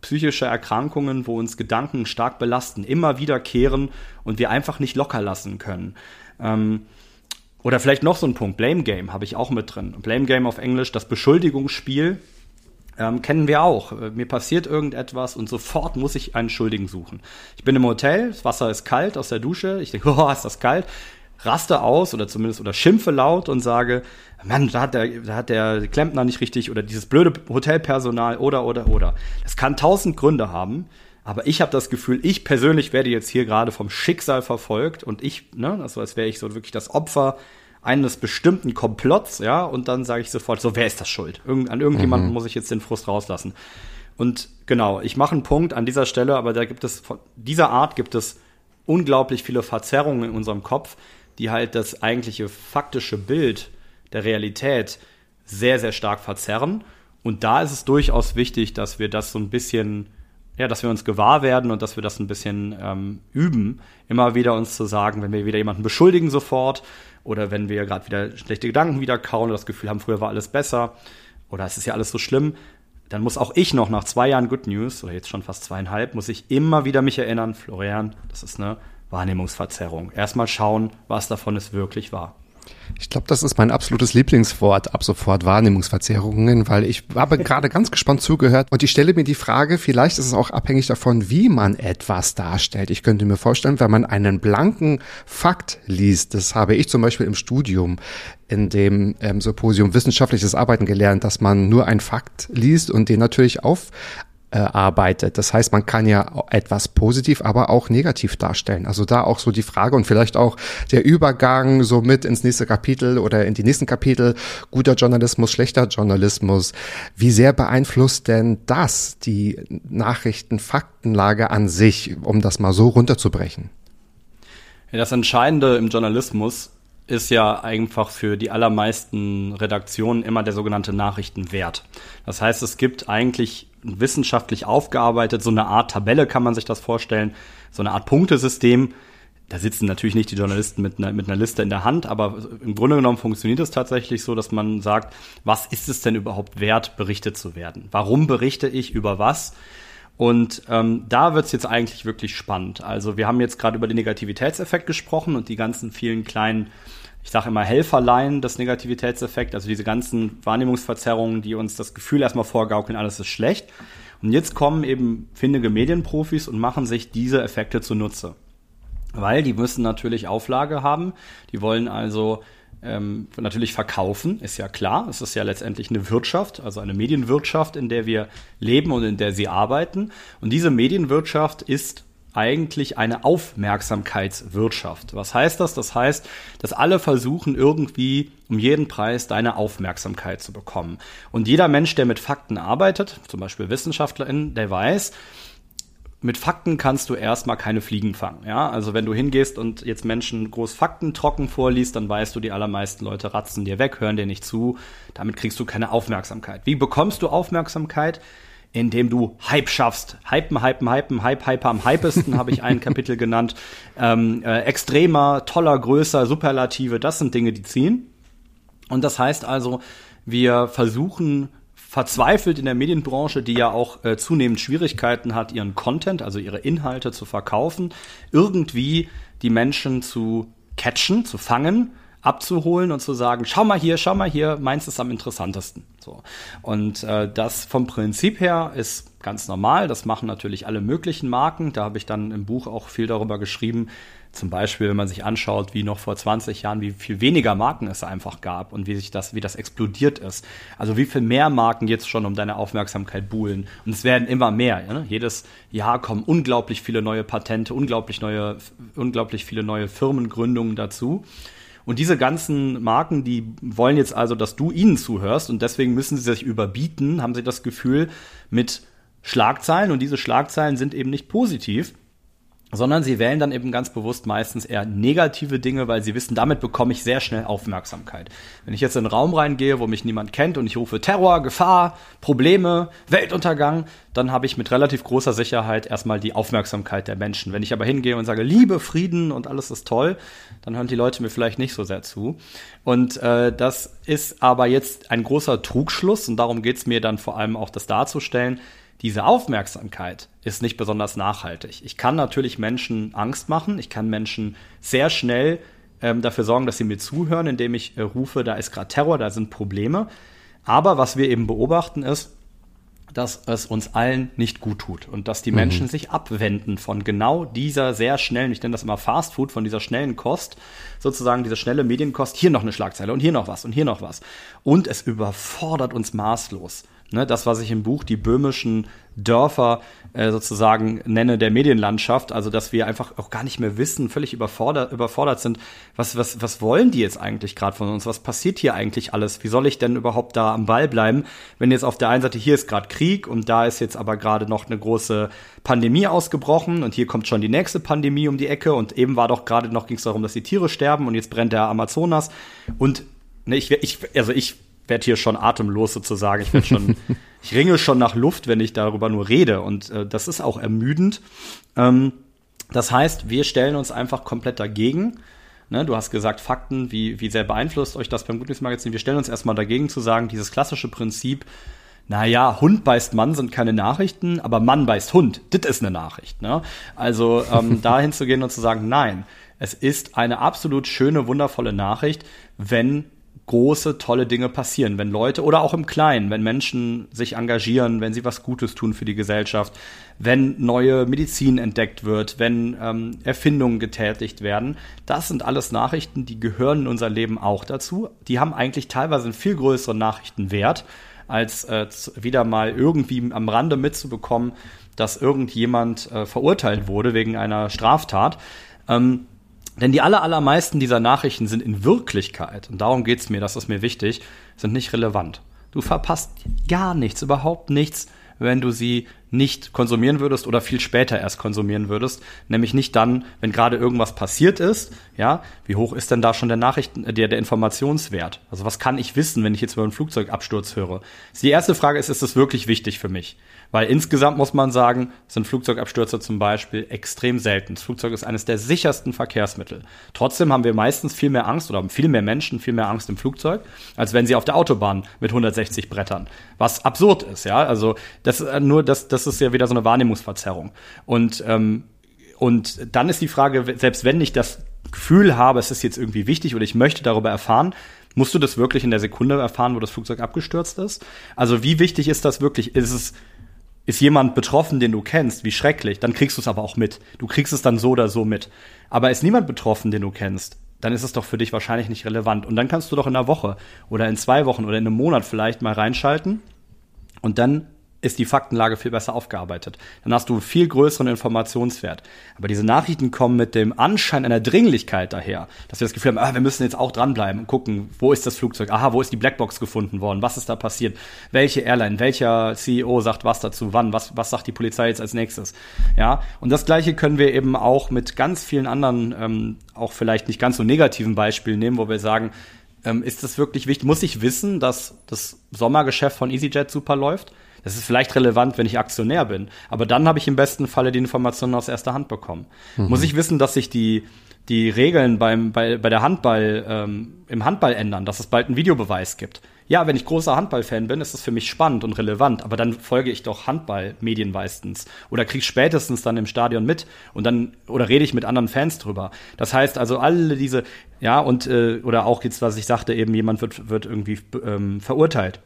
A: psychische Erkrankungen, wo uns Gedanken stark belasten, immer wiederkehren und wir einfach nicht locker lassen können. Ähm, oder vielleicht noch so ein Punkt, Blame Game habe ich auch mit drin. Blame Game auf Englisch, das Beschuldigungsspiel, ähm, kennen wir auch. Äh, mir passiert irgendetwas und sofort muss ich einen Schuldigen suchen. Ich bin im Hotel, das Wasser ist kalt aus der Dusche, ich denke, oh, ist das kalt raste aus oder zumindest oder schimpfe laut und sage, Mann, da hat der, da hat der Klempner nicht richtig oder dieses blöde Hotelpersonal oder oder oder. Das kann tausend Gründe haben, aber ich habe das Gefühl, ich persönlich werde jetzt hier gerade vom Schicksal verfolgt und ich, ne, also als wäre ich so wirklich das Opfer eines bestimmten Komplotts, ja, und dann sage ich sofort, so, wer ist das schuld? Irgend, an irgendjemanden mhm. muss ich jetzt den Frust rauslassen. Und genau, ich mache einen Punkt an dieser Stelle, aber da gibt es, von dieser Art gibt es unglaublich viele Verzerrungen in unserem Kopf, die halt das eigentliche faktische Bild der Realität sehr, sehr stark verzerren. Und da ist es durchaus wichtig, dass wir das so ein bisschen, ja, dass wir uns gewahr werden und dass wir das ein bisschen ähm, üben, immer wieder uns zu sagen, wenn wir wieder jemanden beschuldigen sofort oder wenn wir gerade wieder schlechte Gedanken wieder kauen oder das Gefühl haben, früher war alles besser oder es ist ja alles so schlimm, dann muss auch ich noch nach zwei Jahren Good News oder jetzt schon fast zweieinhalb, muss ich immer wieder mich erinnern, Florian, das ist eine Wahrnehmungsverzerrung. Erstmal schauen, was davon es wirklich war.
B: Ich glaube, das ist mein absolutes Lieblingswort ab sofort Wahrnehmungsverzerrungen, weil ich habe gerade ganz gespannt zugehört und ich stelle mir die Frage, vielleicht ist es auch abhängig davon, wie man etwas darstellt. Ich könnte mir vorstellen, wenn man einen blanken Fakt liest, das habe ich zum Beispiel im Studium in dem ähm, Symposium Wissenschaftliches Arbeiten gelernt, dass man nur einen Fakt liest und den natürlich auf äh, arbeitet. Das heißt, man kann ja etwas positiv, aber auch negativ darstellen. Also da auch so die Frage und vielleicht auch der Übergang so mit ins nächste Kapitel oder in die nächsten Kapitel, guter Journalismus, schlechter Journalismus. Wie sehr beeinflusst denn das die Nachrichtenfaktenlage an sich, um das mal so runterzubrechen?
A: Das Entscheidende im Journalismus ist ja einfach für die allermeisten Redaktionen immer der sogenannte Nachrichtenwert. Das heißt, es gibt eigentlich wissenschaftlich aufgearbeitet, so eine Art Tabelle kann man sich das vorstellen, so eine Art Punktesystem. Da sitzen natürlich nicht die Journalisten mit einer, mit einer Liste in der Hand, aber im Grunde genommen funktioniert es tatsächlich so, dass man sagt, was ist es denn überhaupt wert, berichtet zu werden? Warum berichte ich über was? Und ähm, da wird's jetzt eigentlich wirklich spannend. Also wir haben jetzt gerade über den Negativitätseffekt gesprochen und die ganzen vielen kleinen, ich sage immer Helferlein des Negativitätseffekts, also diese ganzen Wahrnehmungsverzerrungen, die uns das Gefühl erstmal vorgaukeln, alles ist schlecht. Und jetzt kommen eben findige Medienprofis und machen sich diese Effekte zunutze. Weil die müssen natürlich Auflage haben, die wollen also ähm, natürlich verkaufen, ist ja klar. Es ist ja letztendlich eine Wirtschaft, also eine Medienwirtschaft, in der wir leben und in der sie arbeiten. Und diese Medienwirtschaft ist eigentlich eine Aufmerksamkeitswirtschaft. Was heißt das? Das heißt, dass alle versuchen irgendwie um jeden Preis deine Aufmerksamkeit zu bekommen. Und jeder Mensch, der mit Fakten arbeitet, zum Beispiel WissenschaftlerInnen, der weiß, mit Fakten kannst du erstmal keine Fliegen fangen. Ja? Also wenn du hingehst und jetzt Menschen groß Fakten trocken vorliest, dann weißt du, die allermeisten Leute ratzen dir weg, hören dir nicht zu. Damit kriegst du keine Aufmerksamkeit. Wie bekommst du Aufmerksamkeit? Indem du Hype schaffst. Hypen, hypen, hypen, hype, hyper am hypesten habe ich ein Kapitel genannt. Ähm, äh, extremer, toller, größer, Superlative, das sind Dinge, die ziehen. Und das heißt also, wir versuchen verzweifelt in der Medienbranche, die ja auch äh, zunehmend Schwierigkeiten hat, ihren Content, also ihre Inhalte zu verkaufen, irgendwie die Menschen zu catchen, zu fangen, abzuholen und zu sagen, schau mal hier, schau mal hier, meins ist am interessantesten. So. Und äh, das vom Prinzip her ist ganz normal. Das machen natürlich alle möglichen Marken. Da habe ich dann im Buch auch viel darüber geschrieben, zum Beispiel, wenn man sich anschaut, wie noch vor 20 Jahren, wie viel weniger Marken es einfach gab und wie sich das, wie das explodiert ist. Also wie viel mehr Marken jetzt schon um deine Aufmerksamkeit buhlen. Und es werden immer mehr. Ja? Jedes Jahr kommen unglaublich viele neue Patente, unglaublich neue, unglaublich viele neue Firmengründungen dazu. Und diese ganzen Marken, die wollen jetzt also, dass du ihnen zuhörst und deswegen müssen sie sich überbieten, haben sie das Gefühl mit Schlagzeilen. Und diese Schlagzeilen sind eben nicht positiv sondern sie wählen dann eben ganz bewusst meistens eher negative Dinge, weil sie wissen, damit bekomme ich sehr schnell Aufmerksamkeit. Wenn ich jetzt in einen Raum reingehe, wo mich niemand kennt und ich rufe Terror, Gefahr, Probleme, Weltuntergang, dann habe ich mit relativ großer Sicherheit erstmal die Aufmerksamkeit der Menschen. Wenn ich aber hingehe und sage Liebe, Frieden und alles ist toll, dann hören die Leute mir vielleicht nicht so sehr zu. Und äh, das ist aber jetzt ein großer Trugschluss und darum geht es mir dann vor allem auch, das darzustellen diese Aufmerksamkeit ist nicht besonders nachhaltig. Ich kann natürlich Menschen Angst machen, ich kann Menschen sehr schnell ähm, dafür sorgen, dass sie mir zuhören, indem ich äh, rufe, da ist gerade Terror, da sind Probleme. Aber was wir eben beobachten ist, dass es uns allen nicht gut tut und dass die mhm. Menschen sich abwenden von genau dieser sehr schnellen, ich nenne das immer Fast Food, von dieser schnellen Kost, sozusagen diese schnelle Medienkost, hier noch eine Schlagzeile und hier noch was und hier noch was. Und es überfordert uns maßlos. Ne, das, was ich im Buch die böhmischen Dörfer äh, sozusagen nenne der Medienlandschaft, also dass wir einfach auch gar nicht mehr wissen, völlig überfordert, überfordert sind, was, was, was wollen die jetzt eigentlich gerade von uns? Was passiert hier eigentlich alles? Wie soll ich denn überhaupt da am Ball bleiben, wenn jetzt auf der einen Seite hier ist gerade Krieg und da ist jetzt aber gerade noch eine große Pandemie ausgebrochen und hier kommt schon die nächste Pandemie um die Ecke und eben war doch gerade noch ging es darum, dass die Tiere sterben und jetzt brennt der Amazonas und ne, ich, ich, also ich werde hier schon atemlos sozusagen. Ich werde schon, ich ringe schon nach Luft, wenn ich darüber nur rede. Und äh, das ist auch ermüdend. Ähm, das heißt, wir stellen uns einfach komplett dagegen. Ne, du hast gesagt, Fakten, wie, wie sehr beeinflusst euch das beim Gutnewsmagazin? Wir stellen uns erstmal dagegen zu sagen, dieses klassische Prinzip, naja, Hund beißt Mann sind keine Nachrichten, aber Mann beißt Hund, das ist eine Nachricht. Ne? Also ähm, dahin zu gehen und zu sagen, nein, Es ist eine absolut schöne, wundervolle Nachricht, wenn große, tolle Dinge passieren, wenn Leute oder auch im Kleinen, wenn Menschen sich engagieren, wenn sie was Gutes tun für die Gesellschaft, wenn neue Medizin entdeckt wird, wenn ähm, Erfindungen getätigt werden. Das sind alles Nachrichten, die gehören in unser Leben auch dazu. Die haben eigentlich teilweise einen viel größeren Nachrichtenwert, als äh, wieder mal irgendwie am Rande mitzubekommen, dass irgendjemand äh, verurteilt wurde wegen einer Straftat. Ähm, denn die aller, allermeisten dieser Nachrichten sind in Wirklichkeit, und darum geht's mir, das ist mir wichtig, sind nicht relevant. Du verpasst gar nichts, überhaupt nichts, wenn du sie nicht konsumieren würdest oder viel später erst konsumieren würdest, nämlich nicht dann, wenn gerade irgendwas passiert ist, ja, wie hoch ist denn da schon der Nachrichten, der, der Informationswert? Also was kann ich wissen, wenn ich jetzt über einen Flugzeugabsturz höre? Die erste Frage ist, ist das wirklich wichtig für mich? Weil insgesamt muss man sagen, sind Flugzeugabstürze zum Beispiel extrem selten. Das Flugzeug ist eines der sichersten Verkehrsmittel. Trotzdem haben wir meistens viel mehr Angst oder haben viel mehr Menschen viel mehr Angst im Flugzeug, als wenn sie auf der Autobahn mit 160 Brettern. Was absurd ist, ja. Also das äh, nur das, das ist ja wieder so eine Wahrnehmungsverzerrung. Und ähm, und dann ist die Frage, selbst wenn ich das Gefühl habe, es ist jetzt irgendwie wichtig oder ich möchte darüber erfahren, musst du das wirklich in der Sekunde erfahren, wo das Flugzeug abgestürzt ist? Also wie wichtig ist das wirklich? Ist es ist jemand betroffen, den du kennst, wie schrecklich, dann kriegst du es aber auch mit. Du kriegst es dann so oder so mit. Aber ist niemand betroffen, den du kennst, dann ist es doch für dich wahrscheinlich nicht relevant. Und dann kannst du doch in einer Woche oder in zwei Wochen oder in einem Monat vielleicht mal reinschalten und dann ist die Faktenlage viel besser aufgearbeitet. Dann hast du viel größeren Informationswert. Aber diese Nachrichten kommen mit dem Anschein einer Dringlichkeit daher, dass wir das Gefühl haben, ah, wir müssen jetzt auch dranbleiben und gucken, wo ist das Flugzeug? Aha, wo ist die Blackbox gefunden worden? Was ist da passiert? Welche Airline, welcher CEO sagt was dazu? Wann? Was, was sagt die Polizei jetzt als nächstes? Ja, und das Gleiche können wir eben auch mit ganz vielen anderen, ähm, auch vielleicht nicht ganz so negativen Beispielen nehmen, wo wir sagen, ähm, ist das wirklich wichtig? Muss ich wissen, dass das Sommergeschäft von EasyJet super läuft? Das ist vielleicht relevant, wenn ich Aktionär bin, aber dann habe ich im besten Falle die Informationen aus erster Hand bekommen. Mhm. Muss ich wissen, dass sich die die Regeln beim bei, bei der Handball ähm, im Handball ändern, dass es bald einen Videobeweis gibt. Ja, wenn ich großer Handballfan bin, ist das für mich spannend und relevant, aber dann folge ich doch Handballmedien meistens oder krieg spätestens dann im Stadion mit und dann oder rede ich mit anderen Fans drüber. Das heißt also alle diese ja und äh, oder auch jetzt was ich sagte eben jemand wird wird irgendwie ähm, verurteilt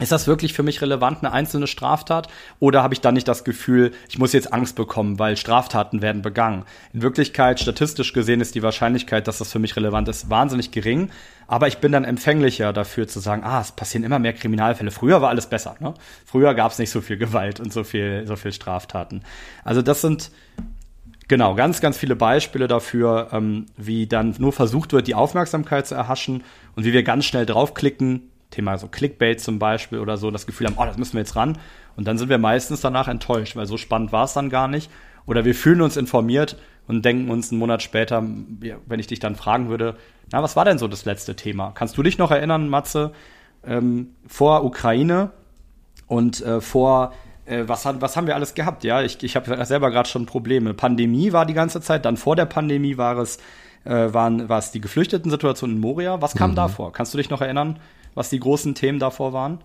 A: ist das wirklich für mich relevant, eine einzelne Straftat? Oder habe ich dann nicht das Gefühl, ich muss jetzt Angst bekommen, weil Straftaten werden begangen? In Wirklichkeit, statistisch gesehen, ist die Wahrscheinlichkeit, dass das für mich relevant ist, wahnsinnig gering. Aber ich bin dann empfänglicher dafür zu sagen, ah, es passieren immer mehr Kriminalfälle. Früher war alles besser. Ne? Früher gab es nicht so viel Gewalt und so viel, so viel Straftaten. Also das sind Genau, ganz, ganz viele Beispiele dafür, ähm, wie dann nur versucht wird, die Aufmerksamkeit zu erhaschen und wie wir ganz schnell draufklicken, Thema so Clickbait zum Beispiel oder so, das Gefühl haben, oh, das müssen wir jetzt ran. Und dann sind wir meistens danach enttäuscht, weil so spannend war es dann gar nicht. Oder wir fühlen uns informiert und denken uns einen Monat später, wenn ich dich dann fragen würde, na, was war denn so das letzte Thema? Kannst du dich noch erinnern, Matze, ähm, vor Ukraine und äh, vor äh, was, hat, was haben wir alles gehabt? Ja, ich, ich habe selber gerade schon Probleme. Pandemie war die ganze Zeit, dann vor der Pandemie war es, äh, waren, war es die Geflüchteten-Situation in Moria. Was kam mhm. da vor? Kannst du dich noch erinnern? Was die großen Themen davor waren?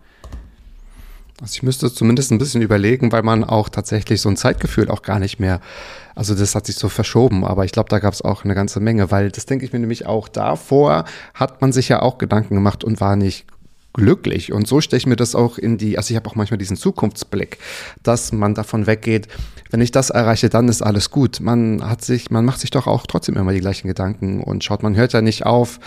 B: Also ich müsste zumindest ein bisschen überlegen, weil man auch tatsächlich so ein Zeitgefühl auch gar nicht mehr, also das hat sich so verschoben, aber ich glaube, da gab es auch eine ganze Menge, weil das denke ich mir nämlich auch davor, hat man sich ja auch Gedanken gemacht und war nicht glücklich. Und so stelle ich mir das auch in die, also ich habe auch manchmal diesen Zukunftsblick, dass man davon weggeht, wenn ich das erreiche, dann ist alles gut. Man hat sich, man macht sich doch auch trotzdem immer die gleichen Gedanken und schaut, man hört ja nicht auf,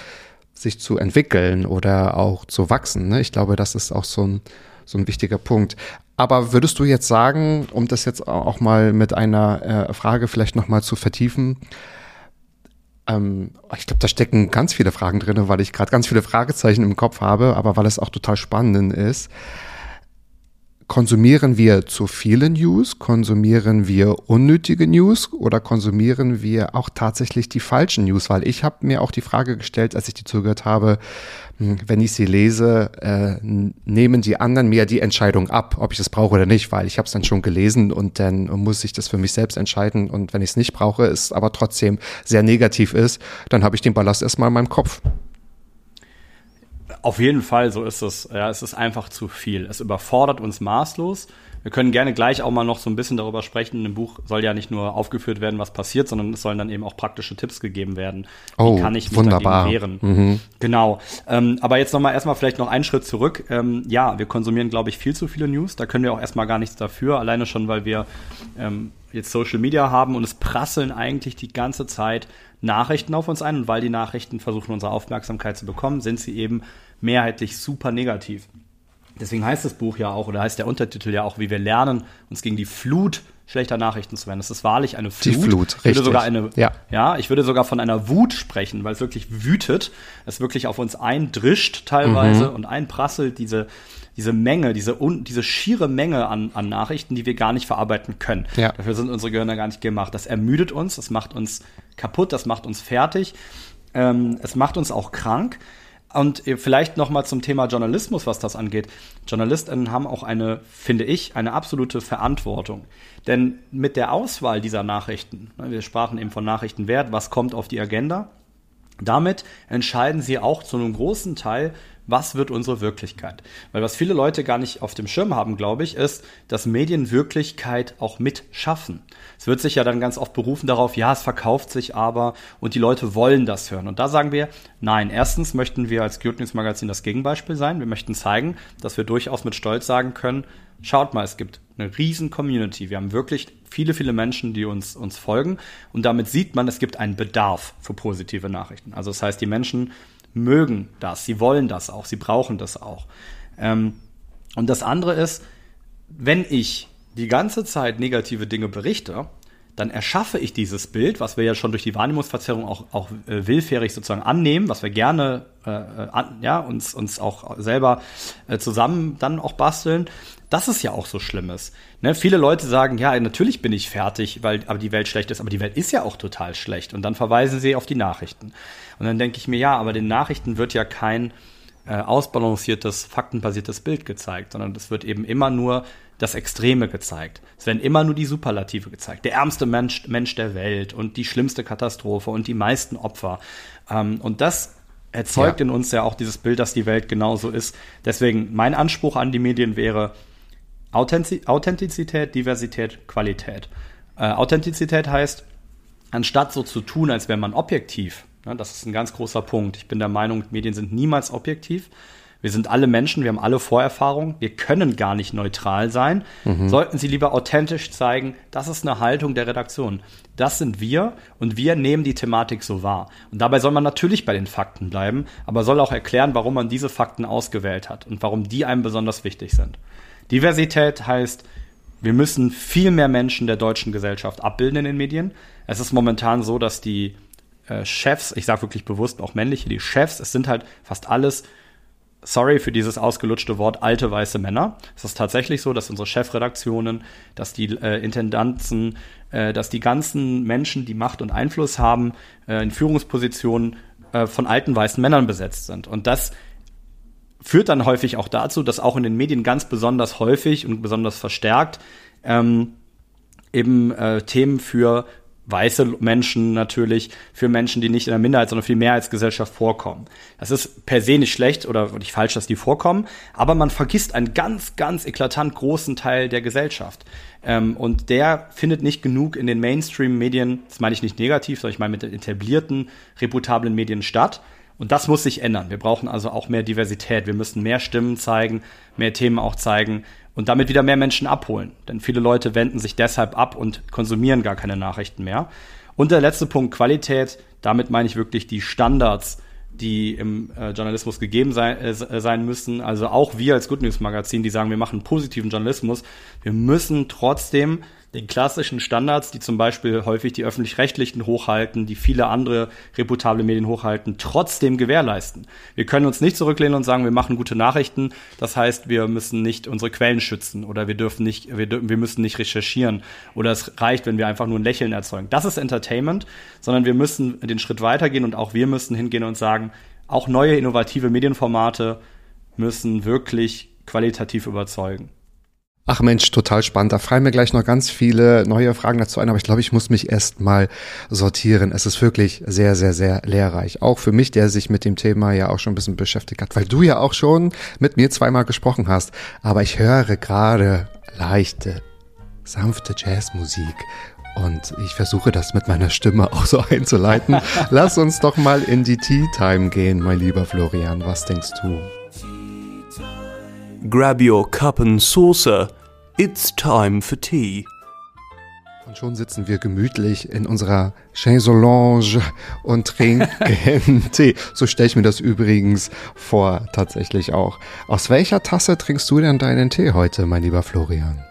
B: sich zu entwickeln oder auch zu wachsen. Ne? Ich glaube, das ist auch so ein, so ein wichtiger Punkt. Aber würdest du jetzt sagen, um das jetzt auch mal mit einer äh, Frage vielleicht nochmal zu vertiefen, ähm, ich glaube, da stecken ganz viele Fragen drin, weil ich gerade ganz viele Fragezeichen im Kopf habe, aber weil es auch total spannend ist. Konsumieren wir zu viele News? Konsumieren wir unnötige News? Oder konsumieren wir auch tatsächlich die falschen News? Weil ich habe mir auch die Frage gestellt, als ich die zugehört habe, hm, wenn ich sie lese, äh, nehmen die anderen mir die Entscheidung ab, ob ich es brauche oder nicht, weil ich habe es dann schon gelesen und dann muss ich das für mich selbst entscheiden. Und wenn ich es nicht brauche, es aber trotzdem sehr negativ ist, dann habe ich den Ballast erstmal in meinem Kopf.
A: Auf jeden Fall, so ist es. Ja, es ist einfach zu viel. Es überfordert uns maßlos. Wir können gerne gleich auch mal noch so ein bisschen darüber sprechen. Im Buch soll ja nicht nur aufgeführt werden, was passiert, sondern es sollen dann eben auch praktische Tipps gegeben werden.
B: Oh,
A: Wie kann ich mich
B: wunderbar.
A: dagegen wehren? Genau. Ähm, aber jetzt nochmal erstmal vielleicht noch einen Schritt zurück. Ähm, ja, wir konsumieren, glaube ich, viel zu viele News. Da können wir auch erstmal gar nichts dafür. Alleine schon, weil wir ähm, jetzt Social Media haben und es prasseln eigentlich die ganze Zeit Nachrichten auf uns ein. Und weil die Nachrichten versuchen, unsere Aufmerksamkeit zu bekommen, sind sie eben mehrheitlich super negativ. Deswegen heißt das Buch ja auch, oder heißt der Untertitel ja auch, wie wir lernen, uns gegen die Flut schlechter Nachrichten zu wehren. Das ist wahrlich eine Flut.
B: Die Flut,
A: ich würde
B: richtig.
A: sogar eine,
B: Ja.
A: ja, ich würde sogar von einer Wut sprechen, weil es wirklich wütet, es wirklich auf uns eindrischt teilweise
B: Mhm.
A: und einprasselt diese, diese Menge, diese, un, diese schiere Menge an, an Nachrichten, die wir gar nicht verarbeiten können.
B: Ja.
A: Dafür sind unsere Gehirne gar nicht gemacht. Das ermüdet uns, das macht uns kaputt, das macht uns fertig, ähm, es macht uns auch krank. Und äh, vielleicht noch mal zum Thema Journalismus, was das angeht. JournalistInnen haben auch eine, finde ich, eine absolute Verantwortung. Denn mit der Auswahl dieser Nachrichten, ne, wir sprachen eben von Nachrichtenwert, was kommt auf die Agenda, damit entscheiden sie auch zu einem großen Teil, was wird unsere Wirklichkeit. Weil was viele Leute gar nicht auf dem Schirm haben, glaube ich, ist, dass Medien Wirklichkeit auch mitschaffen. Es wird sich ja dann ganz oft berufen darauf, ja, es verkauft sich aber und die Leute wollen das hören. Und da sagen wir, nein, erstens möchten wir als Good News Magazin das Gegenbeispiel sein. Wir möchten zeigen, dass wir durchaus mit Stolz sagen können, schaut mal, es gibt eine riesen Community. Wir haben wirklich viele, viele Menschen, die uns, uns folgen. Und damit sieht man, es gibt einen Bedarf für positive Nachrichten. Also das heißt, die Menschen mögen das, sie wollen das auch, sie brauchen das auch. Ähm, und das andere ist, wenn ich die ganze Zeit negative Dinge berichte, dann erschaffe ich dieses Bild, was wir ja schon durch die Wahrnehmungsverzerrung auch, auch äh, willfährig sozusagen annehmen, was wir gerne äh, an, ja, uns, uns auch selber äh, zusammen dann auch basteln, dass es ja auch so schlimm ist. Ne? Viele Leute sagen, ja, natürlich bin ich fertig, weil aber die Welt schlecht ist, aber die Welt ist ja auch total schlecht. Und dann verweisen sie auf die Nachrichten. Und dann denke ich mir, ja, aber den Nachrichten wird ja kein äh, ausbalanciertes, faktenbasiertes Bild gezeigt, sondern es wird eben immer nur das Extreme gezeigt. Es werden immer nur die Superlative gezeigt. Der ärmste Mensch, Mensch der Welt und die schlimmste Katastrophe und die meisten Opfer. Ähm, und das erzeugt
B: Ja.
A: in uns ja auch dieses Bild, dass die Welt genauso ist. Deswegen mein Anspruch an die Medien wäre Authentiz Authentizität, Diversität, Qualität. Äh, Authentizität heißt, anstatt so zu tun, als wäre man objektiv, ne, das ist ein ganz großer Punkt. Ich bin der Meinung, Medien sind niemals objektiv. Wir sind alle Menschen, wir haben alle Vorerfahrungen, wir können gar nicht neutral sein. Sollten sie lieber authentisch zeigen, das ist eine Haltung der Redaktion. Das sind wir und wir nehmen die Thematik so wahr. Und dabei soll man natürlich bei den Fakten bleiben, aber soll auch erklären, warum man diese Fakten ausgewählt hat und warum die einem besonders wichtig sind. Diversität heißt, wir müssen viel mehr Menschen der deutschen Gesellschaft abbilden in den Medien. Es ist momentan so, dass die äh, Chefs, ich sage wirklich bewusst auch männliche, die Chefs, es sind halt fast alles, sorry für dieses ausgelutschte Wort, alte weiße Männer. Es ist tatsächlich so, dass unsere Chefredaktionen, dass die äh, Intendanten, äh, dass die ganzen Menschen, die Macht und Einfluss haben, äh, in Führungspositionen äh, von alten weißen Männern besetzt sind. Und das führt dann häufig auch dazu, dass auch in den Medien ganz besonders häufig und besonders verstärkt ähm, eben äh, Themen für weiße Menschen natürlich, für Menschen, die nicht in der Minderheit, sondern für die Mehrheitsgesellschaft vorkommen. Das ist per se nicht schlecht oder nicht falsch, dass die vorkommen, aber man vergisst einen ganz, ganz eklatant großen Teil der Gesellschaft. Ähm, und der findet nicht genug in den Mainstream-Medien, das meine ich nicht negativ, sondern ich meine mit den etablierten, reputablen Medien statt. Und das muss sich ändern. Wir brauchen also auch mehr Diversität. Wir müssen mehr Stimmen zeigen, mehr Themen auch zeigen und damit wieder mehr Menschen abholen. Denn viele Leute wenden sich deshalb ab und konsumieren gar keine Nachrichten mehr. Und der letzte Punkt, Qualität. Damit meine ich wirklich die Standards, die im äh, Journalismus gegeben sein, äh, sein müssen. Also auch wir als Good News Magazin, die sagen, wir machen positiven Journalismus. Wir müssen trotzdem den klassischen Standards, die zum Beispiel häufig die öffentlich-rechtlichen hochhalten, die viele andere reputable Medien hochhalten, trotzdem gewährleisten. Wir können uns nicht zurücklehnen und sagen, wir machen gute Nachrichten. Das heißt, wir müssen nicht unsere Quellen schützen oder wir dürfen nicht, wir, wir müssen nicht recherchieren oder es reicht, wenn wir einfach nur ein Lächeln erzeugen. Das ist Entertainment, sondern wir müssen den Schritt weitergehen und auch wir müssen hingehen und sagen, auch neue innovative Medienformate müssen wirklich qualitativ überzeugen.
B: Ach Mensch, total spannend. Da fallen mir gleich noch ganz viele neue Fragen dazu ein, aber ich glaube, ich muss mich erst mal sortieren. Es ist wirklich sehr, sehr, sehr lehrreich. Auch für mich, der sich mit dem Thema ja auch schon ein bisschen beschäftigt hat, weil du ja auch schon mit mir zweimal gesprochen hast. Aber ich höre gerade leichte, sanfte Jazzmusik und ich versuche das mit meiner Stimme auch so einzuleiten. Lass uns doch mal in die Tea Time gehen, mein lieber Florian. Was denkst du?
C: Grab your cup and saucer. It's time for tea.
B: Und schon sitzen wir gemütlich in unserer Chaiselange und trinken Tee. So stelle ich mir das übrigens vor, tatsächlich auch. Aus welcher Tasse trinkst du denn deinen Tee heute, mein lieber Florian?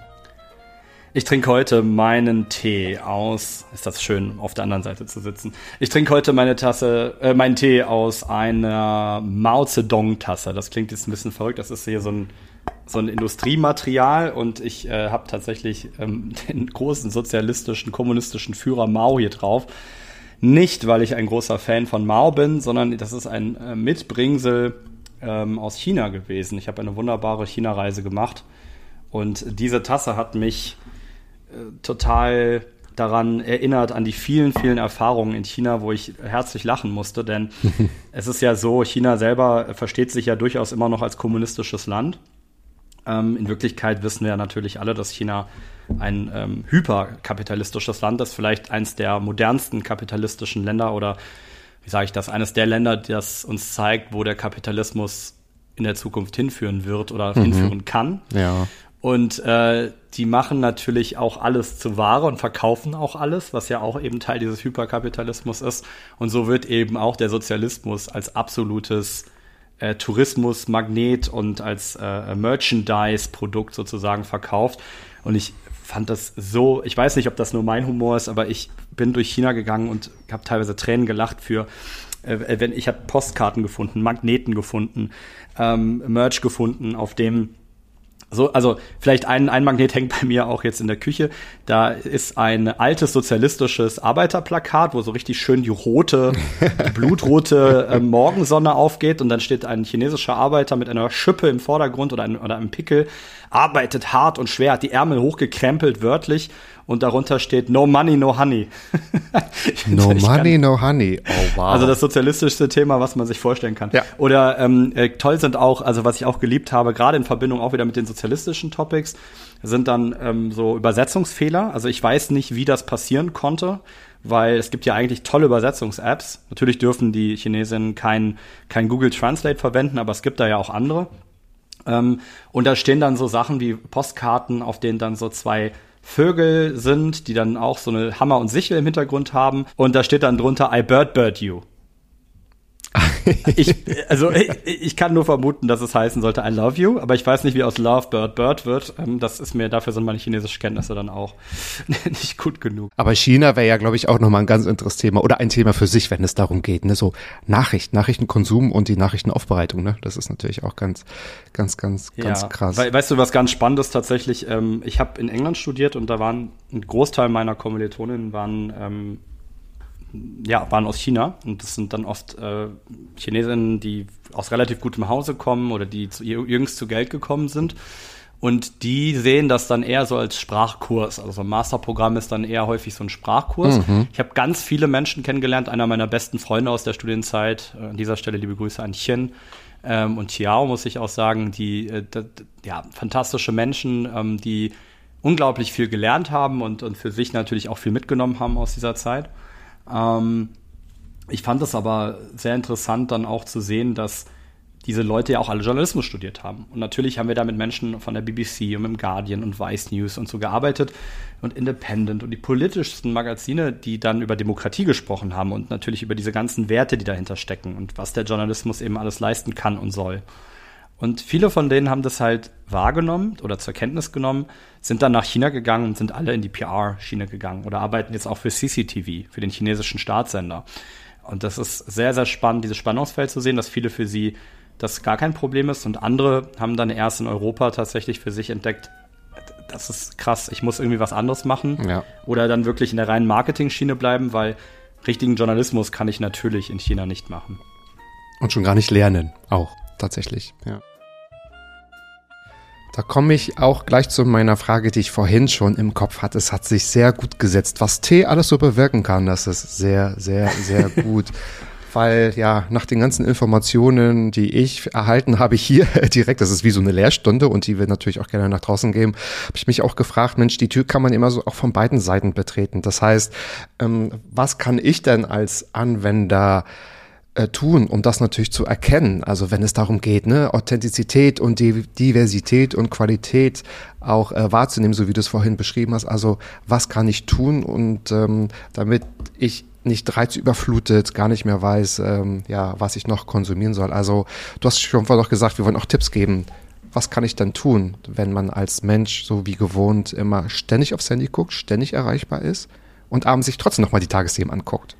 A: Ich trinke heute meinen Tee aus. Ist das schön, auf der anderen Seite zu sitzen? Ich trinke heute meine Tasse, äh, meinen Tee aus einer Mao Zedong-Tasse. Das klingt jetzt ein bisschen verrückt. Das ist hier so ein so ein Industriematerial und ich äh, habe tatsächlich ähm, den großen sozialistischen, kommunistischen Führer Mao hier drauf. Nicht, weil ich ein großer Fan von Mao bin, sondern das ist ein äh, Mitbringsel ähm, aus China gewesen. Ich habe eine wunderbare China-Reise gemacht und diese Tasse hat mich äh, total daran erinnert, an die vielen, vielen Erfahrungen in China, wo ich herzlich lachen musste. Denn es ist ja so, China selber versteht sich ja durchaus immer noch als kommunistisches Land. Ähm, in Wirklichkeit wissen wir ja natürlich alle, dass China ein ähm, hyperkapitalistisches Land ist, vielleicht eines der modernsten kapitalistischen Länder oder wie sage ich das, eines der Länder, das uns zeigt, wo der Kapitalismus in der Zukunft hinführen wird oder mhm. hinführen kann.
B: Ja.
A: Und äh, die machen natürlich auch alles zu Ware und verkaufen auch alles, was ja auch eben Teil dieses Hyperkapitalismus ist. Und so wird eben auch der Sozialismus als absolutes äh, Tourismusmagnet und als äh, Merchandise-Produkt sozusagen verkauft. Und ich fand das so, ich weiß nicht, ob das nur mein Humor ist, aber ich bin durch China gegangen und habe teilweise Tränen gelacht für, äh, wenn ich habe Postkarten gefunden, Magneten gefunden, ähm, Merch gefunden, auf dem so, also vielleicht ein, ein Magnet hängt bei mir auch jetzt in der Küche. Da ist ein altes sozialistisches Arbeiterplakat, wo so richtig schön die rote, die blutrote äh, Morgensonne aufgeht und dann steht ein chinesischer Arbeiter mit einer Schippe im Vordergrund oder, ein, oder einem Pickel, arbeitet hart und schwer, hat die Ärmel hochgekrempelt, wörtlich und darunter steht No Money, No Honey.
B: no Money, No Honey. Oh wow.
A: Also das sozialistischste Thema, was man sich vorstellen kann. Ja. Oder ähm, äh, toll sind auch, also was ich auch geliebt habe, gerade in Verbindung auch wieder mit den sozialistischen Topics, sind dann ähm, so Übersetzungsfehler. Also ich weiß nicht, wie das passieren konnte weil es gibt ja eigentlich tolle Übersetzungs-Apps. Natürlich dürfen die Chinesinnen kein, kein Google Translate verwenden, aber es gibt da ja auch andere. Ähm, und da stehen dann so Sachen wie Postkarten, auf denen dann so zwei Vögel sind, die dann auch so eine Hammer und Sichel im Hintergrund haben. Und da steht dann drunter I bird bird you. ich, also ich, ich, kann nur vermuten, dass es heißen sollte I love you, aber ich weiß nicht, wie aus Love Bird Bird wird. Ähm, das ist mir, dafür sind meine chinesischen Kenntnisse dann auch nicht gut genug.
B: Aber China wäre ja, glaube ich, auch nochmal ein ganz interessantes Thema oder ein Thema für sich, wenn es darum geht, ne? So Nachrichten, Nachrichtenkonsum und die Nachrichtenaufbereitung, ne? Das ist natürlich auch ganz, ganz, ganz, ganz ja. krass.
A: We weißt du, was ganz spannend ist tatsächlich? Ähm, ich habe in England studiert und da waren ein Großteil meiner Kommilitoninnen waren ähm, ja, waren aus China und das sind dann oft äh, Chinesinnen, die aus relativ gutem Hause kommen oder die zu, jüngst zu Geld gekommen sind. Und die sehen das dann eher so als Sprachkurs. Also ein Masterprogramm ist dann eher häufig so ein Sprachkurs. Mhm. Ich habe ganz viele Menschen kennengelernt. Einer meiner besten Freunde aus der Studienzeit, äh, an dieser Stelle liebe Grüße an Chen ähm, und Tiao, muss ich auch sagen, die äh, ja, fantastische Menschen, ähm, die unglaublich viel gelernt haben und, und für sich natürlich auch viel mitgenommen haben aus dieser Zeit. Ähm, ich fand es aber sehr interessant, dann auch zu sehen, dass diese Leute ja auch alle Journalismus studiert haben. Und natürlich haben wir da mit Menschen von der BBC und dem Guardian und Vice News und so gearbeitet und Independent und die politischsten Magazine, die dann über Demokratie gesprochen haben und natürlich über diese ganzen Werte, die dahinter stecken und was der Journalismus eben alles leisten kann und soll. Und viele von denen haben das halt wahrgenommen oder zur Kenntnis genommen, sind dann nach China gegangen und sind alle in die PR-Schiene gegangen oder arbeiten jetzt auch für CCTV, für den chinesischen Staatssender. Und das ist sehr, sehr spannend, dieses Spannungsfeld zu sehen, dass viele für sie das gar kein Problem ist und andere haben dann erst in Europa tatsächlich für sich entdeckt, das ist krass, ich muss irgendwie was anderes machen ja. oder dann wirklich in der reinen Marketing-Schiene bleiben, weil richtigen Journalismus kann ich natürlich in China nicht machen.
B: Und schon gar nicht lernen, auch tatsächlich, ja. Da komme ich auch gleich zu meiner Frage, die ich vorhin schon im Kopf hatte. Es hat sich sehr gut gesetzt. Was Tee alles so bewirken kann, das ist sehr, sehr, sehr gut. Weil ja, nach den ganzen Informationen, die ich erhalten habe hier direkt, das ist wie so eine Lehrstunde und die wir natürlich auch gerne nach draußen geben, habe ich mich auch gefragt, Mensch, die Tür kann man immer so auch von beiden Seiten betreten. Das heißt, ähm, was kann ich denn als Anwender äh, tun, um das natürlich zu erkennen. Also wenn es darum geht, ne, Authentizität und die Diversität und Qualität auch äh, wahrzunehmen, so wie du es vorhin beschrieben hast. Also was kann ich tun und ähm, damit ich nicht reizüberflutet, gar nicht mehr weiß, ähm, ja, was ich noch konsumieren soll. Also du hast schon vorhin auch gesagt, wir wollen auch Tipps geben. Was kann ich dann tun, wenn man als Mensch so wie gewohnt immer ständig aufs Handy guckt, ständig erreichbar ist und abends sich trotzdem nochmal die Tagesthemen anguckt?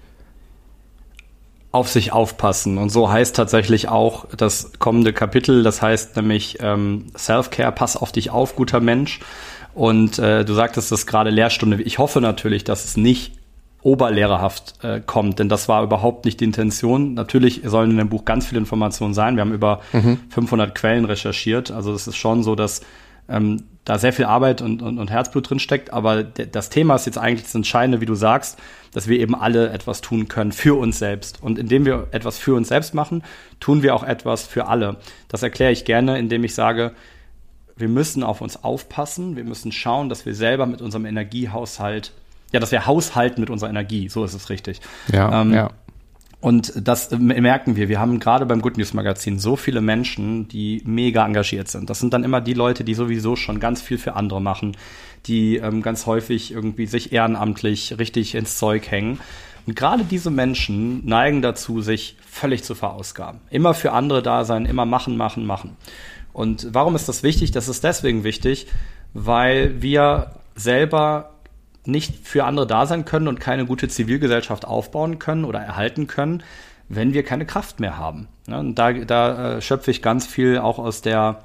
A: Auf sich aufpassen. Und so heißt tatsächlich auch das kommende Kapitel, das heißt nämlich ähm, Self-Care, pass auf dich auf, guter Mensch. Und äh, du sagtest das gerade Lehrstunde. Ich hoffe natürlich, dass es nicht oberlehrerhaft äh, kommt, denn das war überhaupt nicht die Intention. Natürlich sollen in dem Buch ganz viele Informationen sein. Wir haben über mhm. 500 Quellen recherchiert. Also es ist schon so, dass ähm, da sehr viel Arbeit und, und, und Herzblut drin steckt. Aber das Thema ist jetzt eigentlich das Entscheidende, wie du sagst, dass wir eben alle etwas tun können für uns selbst. Und indem wir etwas für uns selbst machen, tun wir auch etwas für alle. Das erkläre ich gerne, indem ich sage, wir müssen auf uns aufpassen. Wir müssen schauen, dass wir selber mit unserem Energiehaushalt, ja, dass wir haushalten mit unserer Energie. So ist es richtig.
B: Ja, ähm, ja.
A: Und das merken wir. Wir haben gerade beim Good News Magazin so viele Menschen, die mega engagiert sind. Das sind dann immer die Leute, die sowieso schon ganz viel für andere machen, die ähm, ganz häufig irgendwie sich ehrenamtlich richtig ins Zeug hängen. Und gerade diese Menschen neigen dazu, sich völlig zu verausgaben. Immer für andere da sein, immer machen, machen, machen. Und warum ist das wichtig? Das ist deswegen wichtig, weil wir selber nicht für andere da sein können und keine gute Zivilgesellschaft aufbauen können oder erhalten können, wenn wir keine Kraft mehr haben. und da, da äh, schöpfe ich ganz viel auch aus der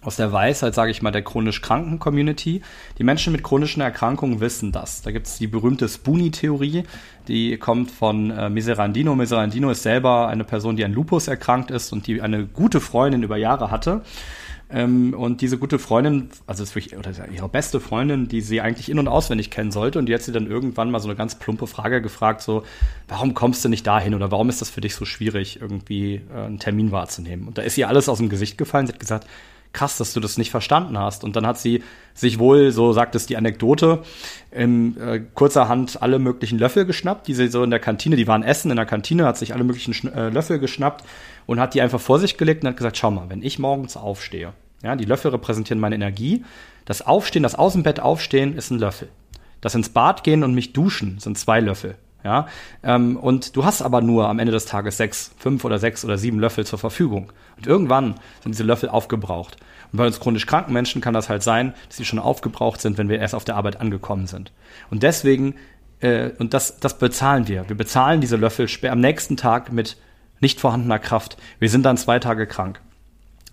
A: aus der Weisheit, sage ich mal, der chronisch kranken Community. Die Menschen mit chronischen Erkrankungen wissen das. Da gibt es die berühmte Spoonie-Theorie, die kommt von äh, Miserandino. Miserandino ist selber eine Person, die an Lupus erkrankt ist und die eine gute Freundin über Jahre hatte. Ähm, und diese gute Freundin, also ist wirklich, oder ihre beste Freundin, die sie eigentlich in- und auswendig kennen sollte, und die hat sie dann irgendwann mal so eine ganz plumpe Frage gefragt, so, warum kommst du nicht dahin oder warum ist das für dich so schwierig, irgendwie äh, einen Termin wahrzunehmen? Und da ist ihr alles aus dem Gesicht gefallen. Sie hat gesagt, krass, dass du das nicht verstanden hast. Und dann hat sie sich wohl, so sagt es die Anekdote, in äh, kurzerhand alle möglichen Löffel geschnappt, die sie so in der Kantine, die waren essen in der Kantine, hat sich alle möglichen äh, Löffel geschnappt und hat die einfach vor sich gelegt und hat gesagt, schau mal, wenn ich morgens aufstehe, ja, die Löffel repräsentieren meine Energie, das Aufstehen, das aus dem Bett aufstehen ist ein Löffel. Das ins Bad gehen und mich duschen sind zwei Löffel. Ja, ähm, und du hast aber nur am Ende des Tages sechs, fünf oder sechs oder sieben Löffel zur Verfügung. Und irgendwann sind diese Löffel aufgebraucht. Und bei uns chronisch kranken Menschen kann das halt sein, dass sie schon aufgebraucht sind, wenn wir erst auf der Arbeit angekommen sind. Und deswegen, äh, und das, das bezahlen wir. Wir bezahlen diese Löffel am nächsten Tag mit nicht vorhandener Kraft. Wir sind dann zwei Tage krank.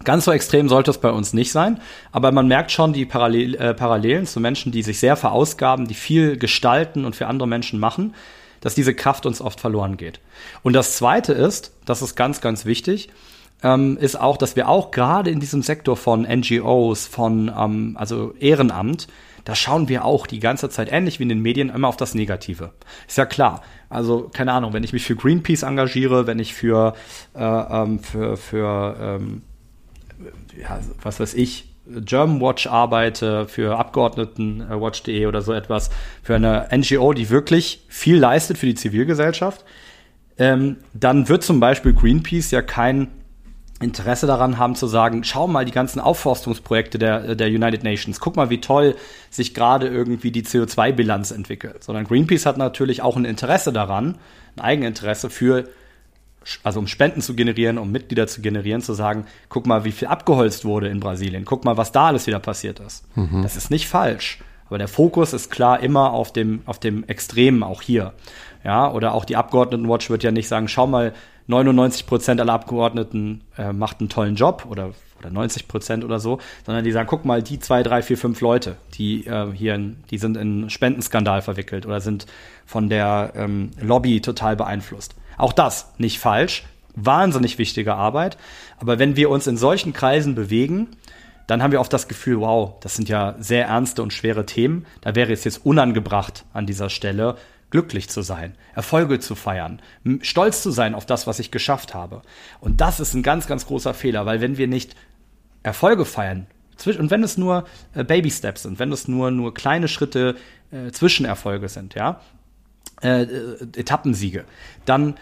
A: Ganz so extrem sollte es bei uns nicht sein, aber man merkt schon die Parallel, äh, Parallelen zu Menschen, die sich sehr verausgaben, die viel gestalten und für andere Menschen machen dass diese Kraft uns oft verloren geht. Und das Zweite ist, das ist ganz, ganz wichtig, ähm, ist auch, dass wir auch gerade in diesem Sektor von NGOs, von ähm, also Ehrenamt, da schauen wir auch die ganze Zeit, ähnlich wie in den Medien, immer auf das Negative. Ist ja klar. Also, keine Ahnung, wenn ich mich für Greenpeace engagiere, wenn ich für, äh, ähm, für, für ähm, ja, was weiß ich, German Watch arbeite, für Abgeordnetenwatch.de oder so etwas, für eine NGO, die wirklich viel leistet für die Zivilgesellschaft, ähm, dann wird zum Beispiel Greenpeace ja kein Interesse daran haben zu sagen, schau mal die ganzen Aufforstungsprojekte der, der United Nations, guck mal, wie toll sich gerade irgendwie die CO2-Bilanz entwickelt. Sondern Greenpeace hat natürlich auch ein Interesse daran, ein Eigeninteresse für also um Spenden zu generieren, um Mitglieder zu generieren, zu sagen, guck mal, wie viel abgeholzt wurde in Brasilien, guck mal, was da alles wieder passiert ist. Mhm. Das ist nicht falsch. Aber der Fokus ist klar immer auf dem, auf dem Extremen auch hier. Ja, oder auch die Abgeordnetenwatch wird ja nicht sagen, schau mal, 99 Prozent aller Abgeordneten äh, macht einen tollen Job oder, oder 90 Prozent oder so, sondern die sagen, guck mal, die zwei, drei, vier, fünf Leute, die äh, hier, in, die sind in Spendenskandal verwickelt oder sind von der ähm, Lobby total beeinflusst. Auch das nicht falsch, wahnsinnig wichtige Arbeit. Aber wenn wir uns in solchen Kreisen bewegen, dann haben wir oft das Gefühl, wow, das sind ja sehr ernste und schwere Themen. Da wäre es jetzt unangebracht an dieser Stelle, glücklich zu sein, Erfolge zu feiern, stolz zu sein auf das, was ich geschafft habe. Und das ist ein ganz, ganz großer Fehler, weil wenn wir nicht Erfolge feiern, und wenn es nur äh, Baby Steps sind, wenn es nur, nur kleine Schritte, äh, Zwischenerfolge sind, ja, äh, äh, Etappensiege, dann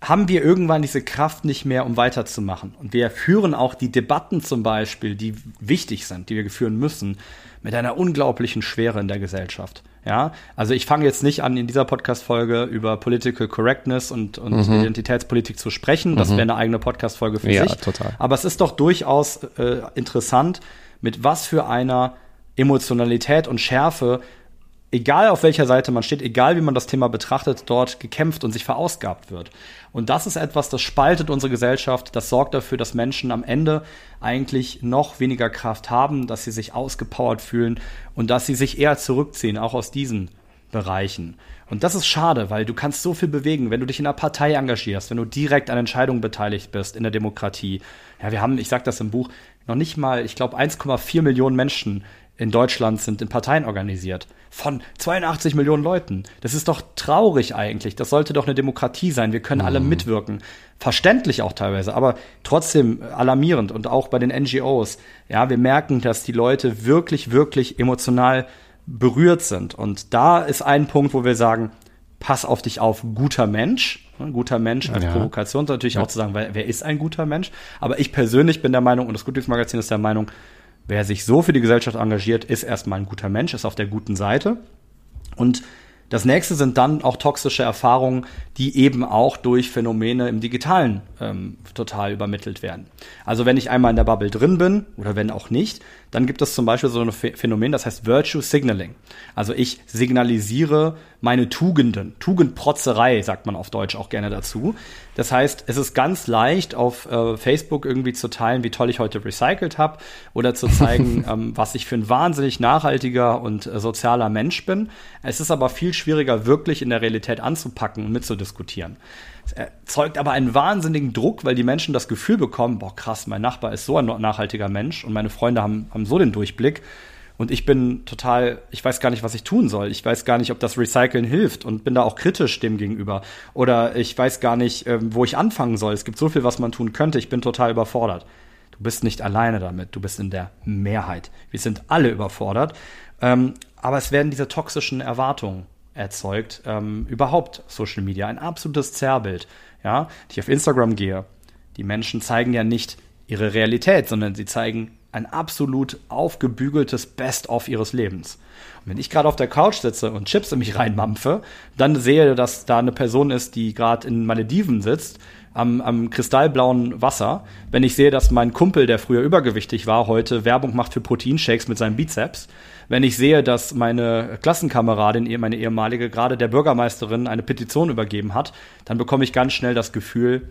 A: haben wir irgendwann diese Kraft nicht mehr, um weiterzumachen. Und wir führen auch die Debatten zum Beispiel, die wichtig sind, die wir führen müssen, mit einer unglaublichen Schwere in der Gesellschaft. Ja, also ich fange jetzt nicht an, in dieser Podcast-Folge über Political Correctness und, und mhm. Identitätspolitik zu sprechen. Das mhm. wäre eine eigene Podcast-Folge für ja, sich. Total. Aber es ist doch durchaus äh, interessant, mit was für einer Emotionalität und Schärfe egal auf welcher Seite man steht, egal wie man das Thema betrachtet, dort gekämpft und sich verausgabt wird. Und das ist etwas, das spaltet unsere Gesellschaft, das sorgt dafür, dass Menschen am Ende eigentlich noch weniger Kraft haben, dass sie sich ausgepowert fühlen und dass sie sich eher zurückziehen, auch aus diesen Bereichen. Und das ist schade, weil du kannst so viel bewegen, wenn du dich in einer Partei engagierst, wenn du direkt an Entscheidungen beteiligt bist in der Demokratie. Ja, wir haben, ich sage das im Buch, noch nicht mal, ich glaube, 1,4 Millionen Menschen in Deutschland sind in Parteien organisiert. Von 82 Millionen Leuten. Das ist doch traurig eigentlich. Das sollte doch eine Demokratie sein. Wir können mhm. alle mitwirken. Verständlich auch teilweise, aber trotzdem alarmierend und auch bei den NGOs. Ja, wir merken, dass die Leute wirklich, wirklich emotional berührt sind. Und da ist ein Punkt, wo wir sagen, pass auf dich auf, guter Mensch. Ein guter Mensch als ja. Provokation natürlich ja. auch zu sagen, wer, wer ist ein guter Mensch? Aber ich persönlich bin der Meinung, und das Gutglücksmagazin ist der Meinung, Wer sich so für die Gesellschaft engagiert, ist erstmal ein guter Mensch, ist auf der guten Seite. Und das nächste sind dann auch toxische Erfahrungen, die eben auch durch Phänomene im Digitalen ähm, total übermittelt werden. Also wenn ich einmal in der Bubble drin bin oder wenn auch nicht, dann gibt es zum Beispiel so ein Phänomen, das heißt Virtue Signaling. Also ich signalisiere meine Tugenden. Tugendprotzerei sagt man auf Deutsch auch gerne dazu. Das heißt, es ist ganz leicht auf äh, Facebook irgendwie zu teilen, wie toll ich heute recycelt habe oder zu zeigen, ähm, was ich für ein wahnsinnig nachhaltiger und äh, sozialer Mensch bin. Es ist aber viel schwieriger, wirklich in der Realität anzupacken und mitzudiskutieren. Erzeugt aber einen wahnsinnigen Druck, weil die Menschen das Gefühl bekommen, boah krass, mein Nachbar ist so ein nachhaltiger Mensch und meine Freunde haben, haben so den Durchblick. Und ich bin total, ich weiß gar nicht, was ich tun soll. Ich weiß gar nicht, ob das Recyceln hilft und bin da auch kritisch dem gegenüber. Oder ich weiß gar nicht, ähm, wo ich anfangen soll. Es gibt so viel, was man tun könnte. Ich bin total überfordert. Du bist nicht alleine damit. Du bist in der Mehrheit. Wir sind alle überfordert. Ähm, aber es werden diese toxischen Erwartungen erzeugt, ähm, überhaupt Social Media. Ein absolutes Zerrbild. Ja, ich auf Instagram gehe. Die Menschen zeigen ja nicht ihre Realität, sondern sie zeigen ein absolut aufgebügeltes Best-of ihres Lebens. Und wenn ich gerade auf der Couch sitze und Chips in mich reinmampfe, dann sehe, dass da eine Person ist, die gerade in Malediven sitzt, am, am kristallblauen Wasser. Wenn ich sehe, dass mein Kumpel, der früher übergewichtig war, heute Werbung macht für Proteinshakes mit seinem Bizeps wenn ich sehe, dass meine Klassenkameradin, meine ehemalige, gerade der Bürgermeisterin eine Petition übergeben hat, dann bekomme ich ganz schnell das Gefühl,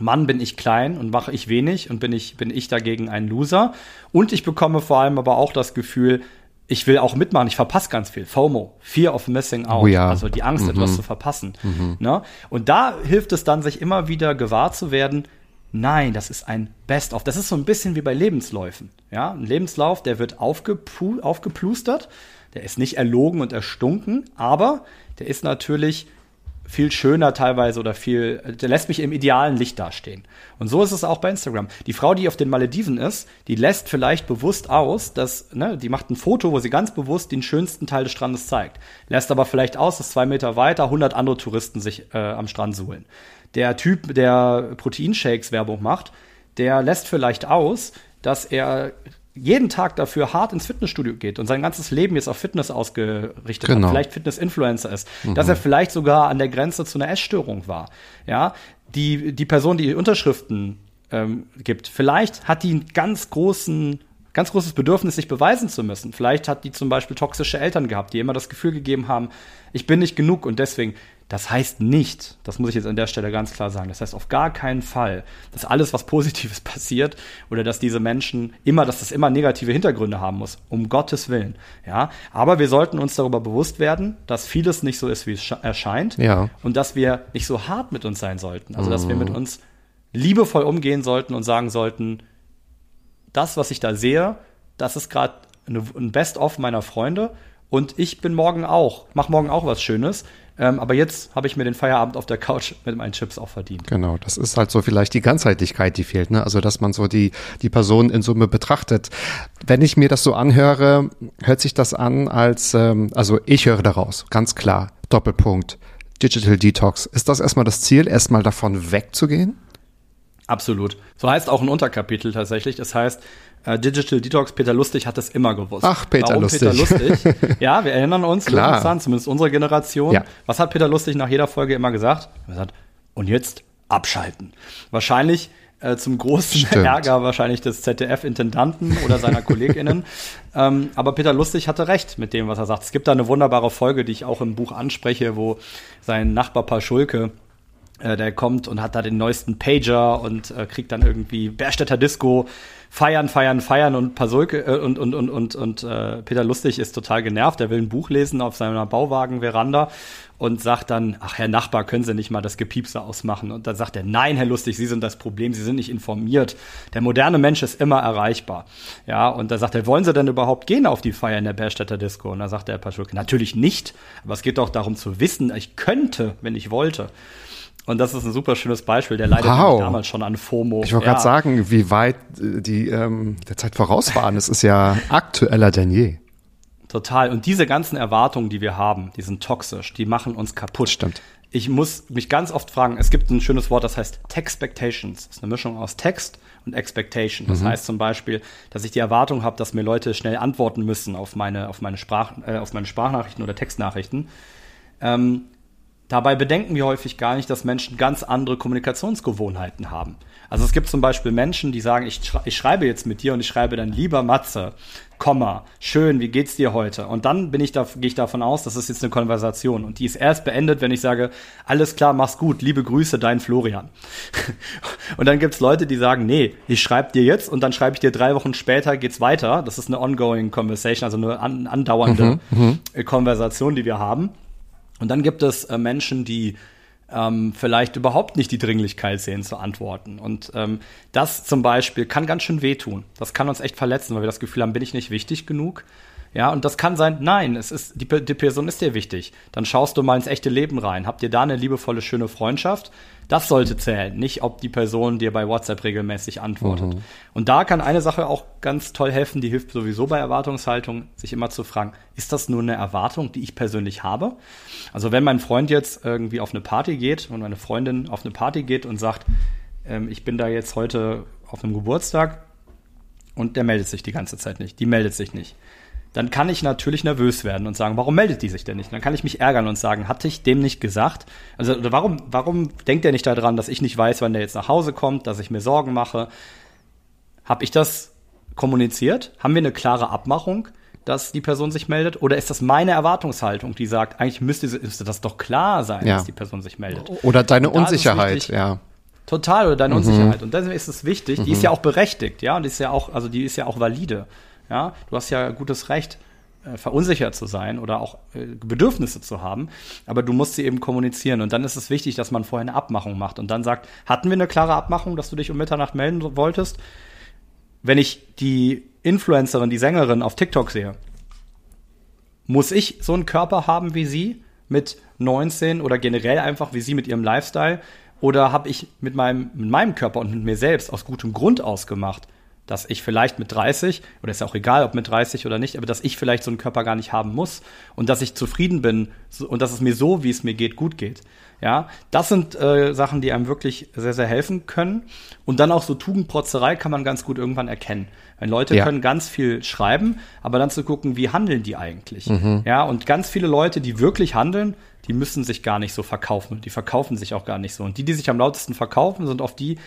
A: Mann, bin ich klein und mache ich wenig und bin ich, bin ich dagegen ein Loser. Und ich bekomme vor allem aber auch das Gefühl, ich will auch mitmachen, ich verpasse ganz viel. FOMO, Fear of Missing Out, oh ja. also die Angst, mhm. etwas zu verpassen. Mhm. Ne? Und da hilft es dann, sich immer wieder gewahr zu werden, Nein, das ist ein Best-of. Das ist so ein bisschen wie bei Lebensläufen. Ja, ein Lebenslauf, der wird aufgeplu aufgeplustert, der ist nicht erlogen und erstunken, aber der ist natürlich viel schöner teilweise oder viel, der lässt mich im idealen Licht dastehen. Und so ist es auch bei Instagram. Die Frau, die auf den Malediven ist, die lässt vielleicht bewusst aus, dass, ne, die macht ein Foto, wo sie ganz bewusst den schönsten Teil des Strandes zeigt. Lässt aber vielleicht aus, dass zwei Meter weiter 100 andere Touristen sich äh, am Strand suhlen der Typ, der Proteinshakes Werbung macht, der lässt vielleicht aus, dass er jeden Tag dafür hart ins Fitnessstudio geht und sein ganzes Leben jetzt auf Fitness ausgerichtet genau. hat, vielleicht Fitness-Influencer ist, mhm. dass er vielleicht sogar an der Grenze zu einer Essstörung war. Ja, die, die Person, die Unterschriften ähm, gibt, vielleicht hat die einen ganz großen ganz großes Bedürfnis, sich beweisen zu müssen. Vielleicht hat die zum Beispiel toxische Eltern gehabt, die immer das Gefühl gegeben haben, ich bin nicht genug und deswegen das heißt nicht, das muss ich jetzt an der Stelle ganz klar sagen, das heißt auf gar keinen Fall, dass alles, was Positives passiert oder dass diese Menschen immer, dass das immer negative Hintergründe haben muss. Um Gottes Willen. Ja, aber wir sollten uns darüber bewusst werden, dass vieles nicht so ist, wie es erscheint. Ja. Und dass wir nicht so hart mit uns sein sollten. Also, dass mhm. wir mit uns liebevoll umgehen sollten und sagen sollten, das, was ich da sehe, das ist gerade ein Best-of meiner Freunde und ich bin morgen auch, mach morgen auch was Schönes. Ähm, aber jetzt habe ich mir den Feierabend auf der Couch mit meinen Chips auch verdient.
B: Genau, das ist halt so vielleicht die Ganzheitlichkeit, die fehlt, ne? Also, dass man so die, die Person in Summe betrachtet. Wenn ich mir das so anhöre, hört sich das an als, ähm, also ich höre daraus, ganz klar, Doppelpunkt, Digital Detox. Ist das erstmal das Ziel, erstmal davon wegzugehen?
A: Absolut. So heißt auch ein Unterkapitel tatsächlich. Das heißt, äh, Digital Detox, Peter Lustig hat es immer gewusst.
B: Ach, Peter Warum Lustig. Peter Lustig?
A: ja, wir erinnern uns,
B: Klar.
A: An, zumindest unsere Generation.
B: Ja.
A: Was hat Peter Lustig nach jeder Folge immer gesagt? Er hat und jetzt abschalten. Wahrscheinlich äh, zum großen
B: Stimmt.
A: Ärger wahrscheinlich des ZDF-Intendanten oder seiner KollegInnen. ähm, aber Peter Lustig hatte recht mit dem, was er sagt. Es gibt da eine wunderbare Folge, die ich auch im Buch anspreche, wo sein Nachbar Paschulke äh, der kommt und hat da den neuesten Pager und äh, kriegt dann irgendwie Bärstädter Disco feiern, feiern, feiern und Pasulke äh, und und und und und äh, Peter Lustig ist total genervt. Er will ein Buch lesen auf seiner Bauwagen-Veranda und sagt dann, ach Herr Nachbar, können Sie nicht mal das Gepiepse ausmachen? Und dann sagt er, nein, Herr Lustig, Sie sind das Problem, Sie sind nicht informiert. Der moderne Mensch ist immer erreichbar. Ja, und da sagt er, wollen Sie denn überhaupt gehen auf die Feier in der Bärstädter Disco? Und da sagt der Paschulke, natürlich nicht, aber es geht doch darum zu wissen, ich könnte, wenn ich wollte. Und das ist ein super schönes Beispiel. Der leidet
B: wow.
A: damals schon an FOMO.
B: Ich wollte ja. gerade sagen, wie weit äh, die ähm, der Zeit voraus waren. Es ist ja aktueller denn je.
A: Total. Und diese ganzen Erwartungen, die wir haben, die sind toxisch. Die machen uns kaputt.
B: Stimmt.
A: Ich muss mich ganz oft fragen, es gibt ein schönes Wort, das heißt Textpectations. Das ist eine Mischung aus Text und Expectation. Das mhm. heißt zum Beispiel, dass ich die Erwartung habe, dass mir Leute schnell antworten müssen auf meine, auf meine, Sprach, äh, auf meine Sprachnachrichten oder Textnachrichten. Ähm, Dabei bedenken wir häufig gar nicht, dass Menschen ganz andere Kommunikationsgewohnheiten haben. Also es gibt zum Beispiel Menschen, die sagen, ich, schrei ich schreibe jetzt mit dir und ich schreibe dann lieber Matze, Komma, schön, wie geht's dir heute? Und dann bin ich da, gehe ich davon aus, das ist jetzt eine Konversation und die ist erst beendet, wenn ich sage, alles klar, mach's gut, liebe Grüße, dein Florian. und dann gibt's Leute, die sagen, nee, ich schreibe dir jetzt und dann schreibe ich dir drei Wochen später, geht's weiter. Das ist eine ongoing conversation, also eine an, andauernde mhm, mhm. Konversation, die wir haben. Und dann gibt es äh, Menschen, die ähm, vielleicht überhaupt nicht die Dringlichkeit sehen zu antworten. Und ähm, das zum Beispiel kann ganz schön wehtun. Das kann uns echt verletzen, weil wir das Gefühl haben, bin ich nicht wichtig genug? Ja, und das kann sein, nein, es ist, die, die Person ist dir wichtig. Dann schaust du mal ins echte Leben rein. Habt ihr da eine liebevolle, schöne Freundschaft? Das sollte zählen, nicht ob die Person dir bei WhatsApp regelmäßig antwortet. Mhm. Und da kann eine Sache auch ganz toll helfen, die hilft sowieso bei Erwartungshaltung, sich immer zu fragen, ist das nur eine Erwartung, die ich persönlich habe? Also wenn mein Freund jetzt irgendwie auf eine Party geht und meine Freundin auf eine Party geht und sagt, ähm, ich bin da jetzt heute auf einem Geburtstag und der meldet sich die ganze Zeit nicht, die meldet sich nicht dann kann ich natürlich nervös werden und sagen, warum meldet die sich denn nicht? Dann kann ich mich ärgern und sagen, hatte ich dem nicht gesagt? Also warum, warum denkt er nicht daran, dass ich nicht weiß, wann der jetzt nach Hause kommt, dass ich mir Sorgen mache? Habe ich das kommuniziert? Haben wir eine klare Abmachung, dass die Person sich meldet? Oder ist das meine Erwartungshaltung, die sagt, eigentlich müsste, müsste das doch klar sein,
B: ja.
A: dass die Person sich meldet?
B: Oder deine Unsicherheit, wichtig, ja.
A: Total, oder deine mhm. Unsicherheit. Und deswegen ist es wichtig, mhm. die ist ja auch berechtigt, ja, und die ist ja auch, also die ist ja auch valide. Ja, du hast ja gutes Recht, äh, verunsichert zu sein oder auch äh, Bedürfnisse zu haben, aber du musst sie eben kommunizieren und dann ist es wichtig, dass man vorher eine Abmachung macht und dann sagt, hatten wir eine klare Abmachung, dass du dich um Mitternacht melden wolltest? Wenn ich die Influencerin, die Sängerin auf TikTok sehe, muss ich so einen Körper haben wie sie mit 19 oder generell einfach wie sie mit ihrem Lifestyle oder habe ich mit meinem, mit meinem Körper und mit mir selbst aus gutem Grund ausgemacht, dass ich vielleicht mit 30, oder ist ja auch egal, ob mit 30 oder nicht, aber dass ich vielleicht so einen Körper gar nicht haben muss und dass ich zufrieden bin und dass es mir so, wie es mir geht, gut geht. Ja, das sind äh, Sachen, die einem wirklich sehr, sehr helfen können. Und dann auch so Tugendprotzerei kann man ganz gut irgendwann erkennen. Wenn Leute ja. können ganz viel schreiben, aber dann zu gucken, wie handeln die eigentlich? Mhm. Ja, und ganz viele Leute, die wirklich handeln, die müssen sich gar nicht so verkaufen. Die verkaufen sich auch gar nicht so. Und die, die sich am lautesten verkaufen, sind oft die,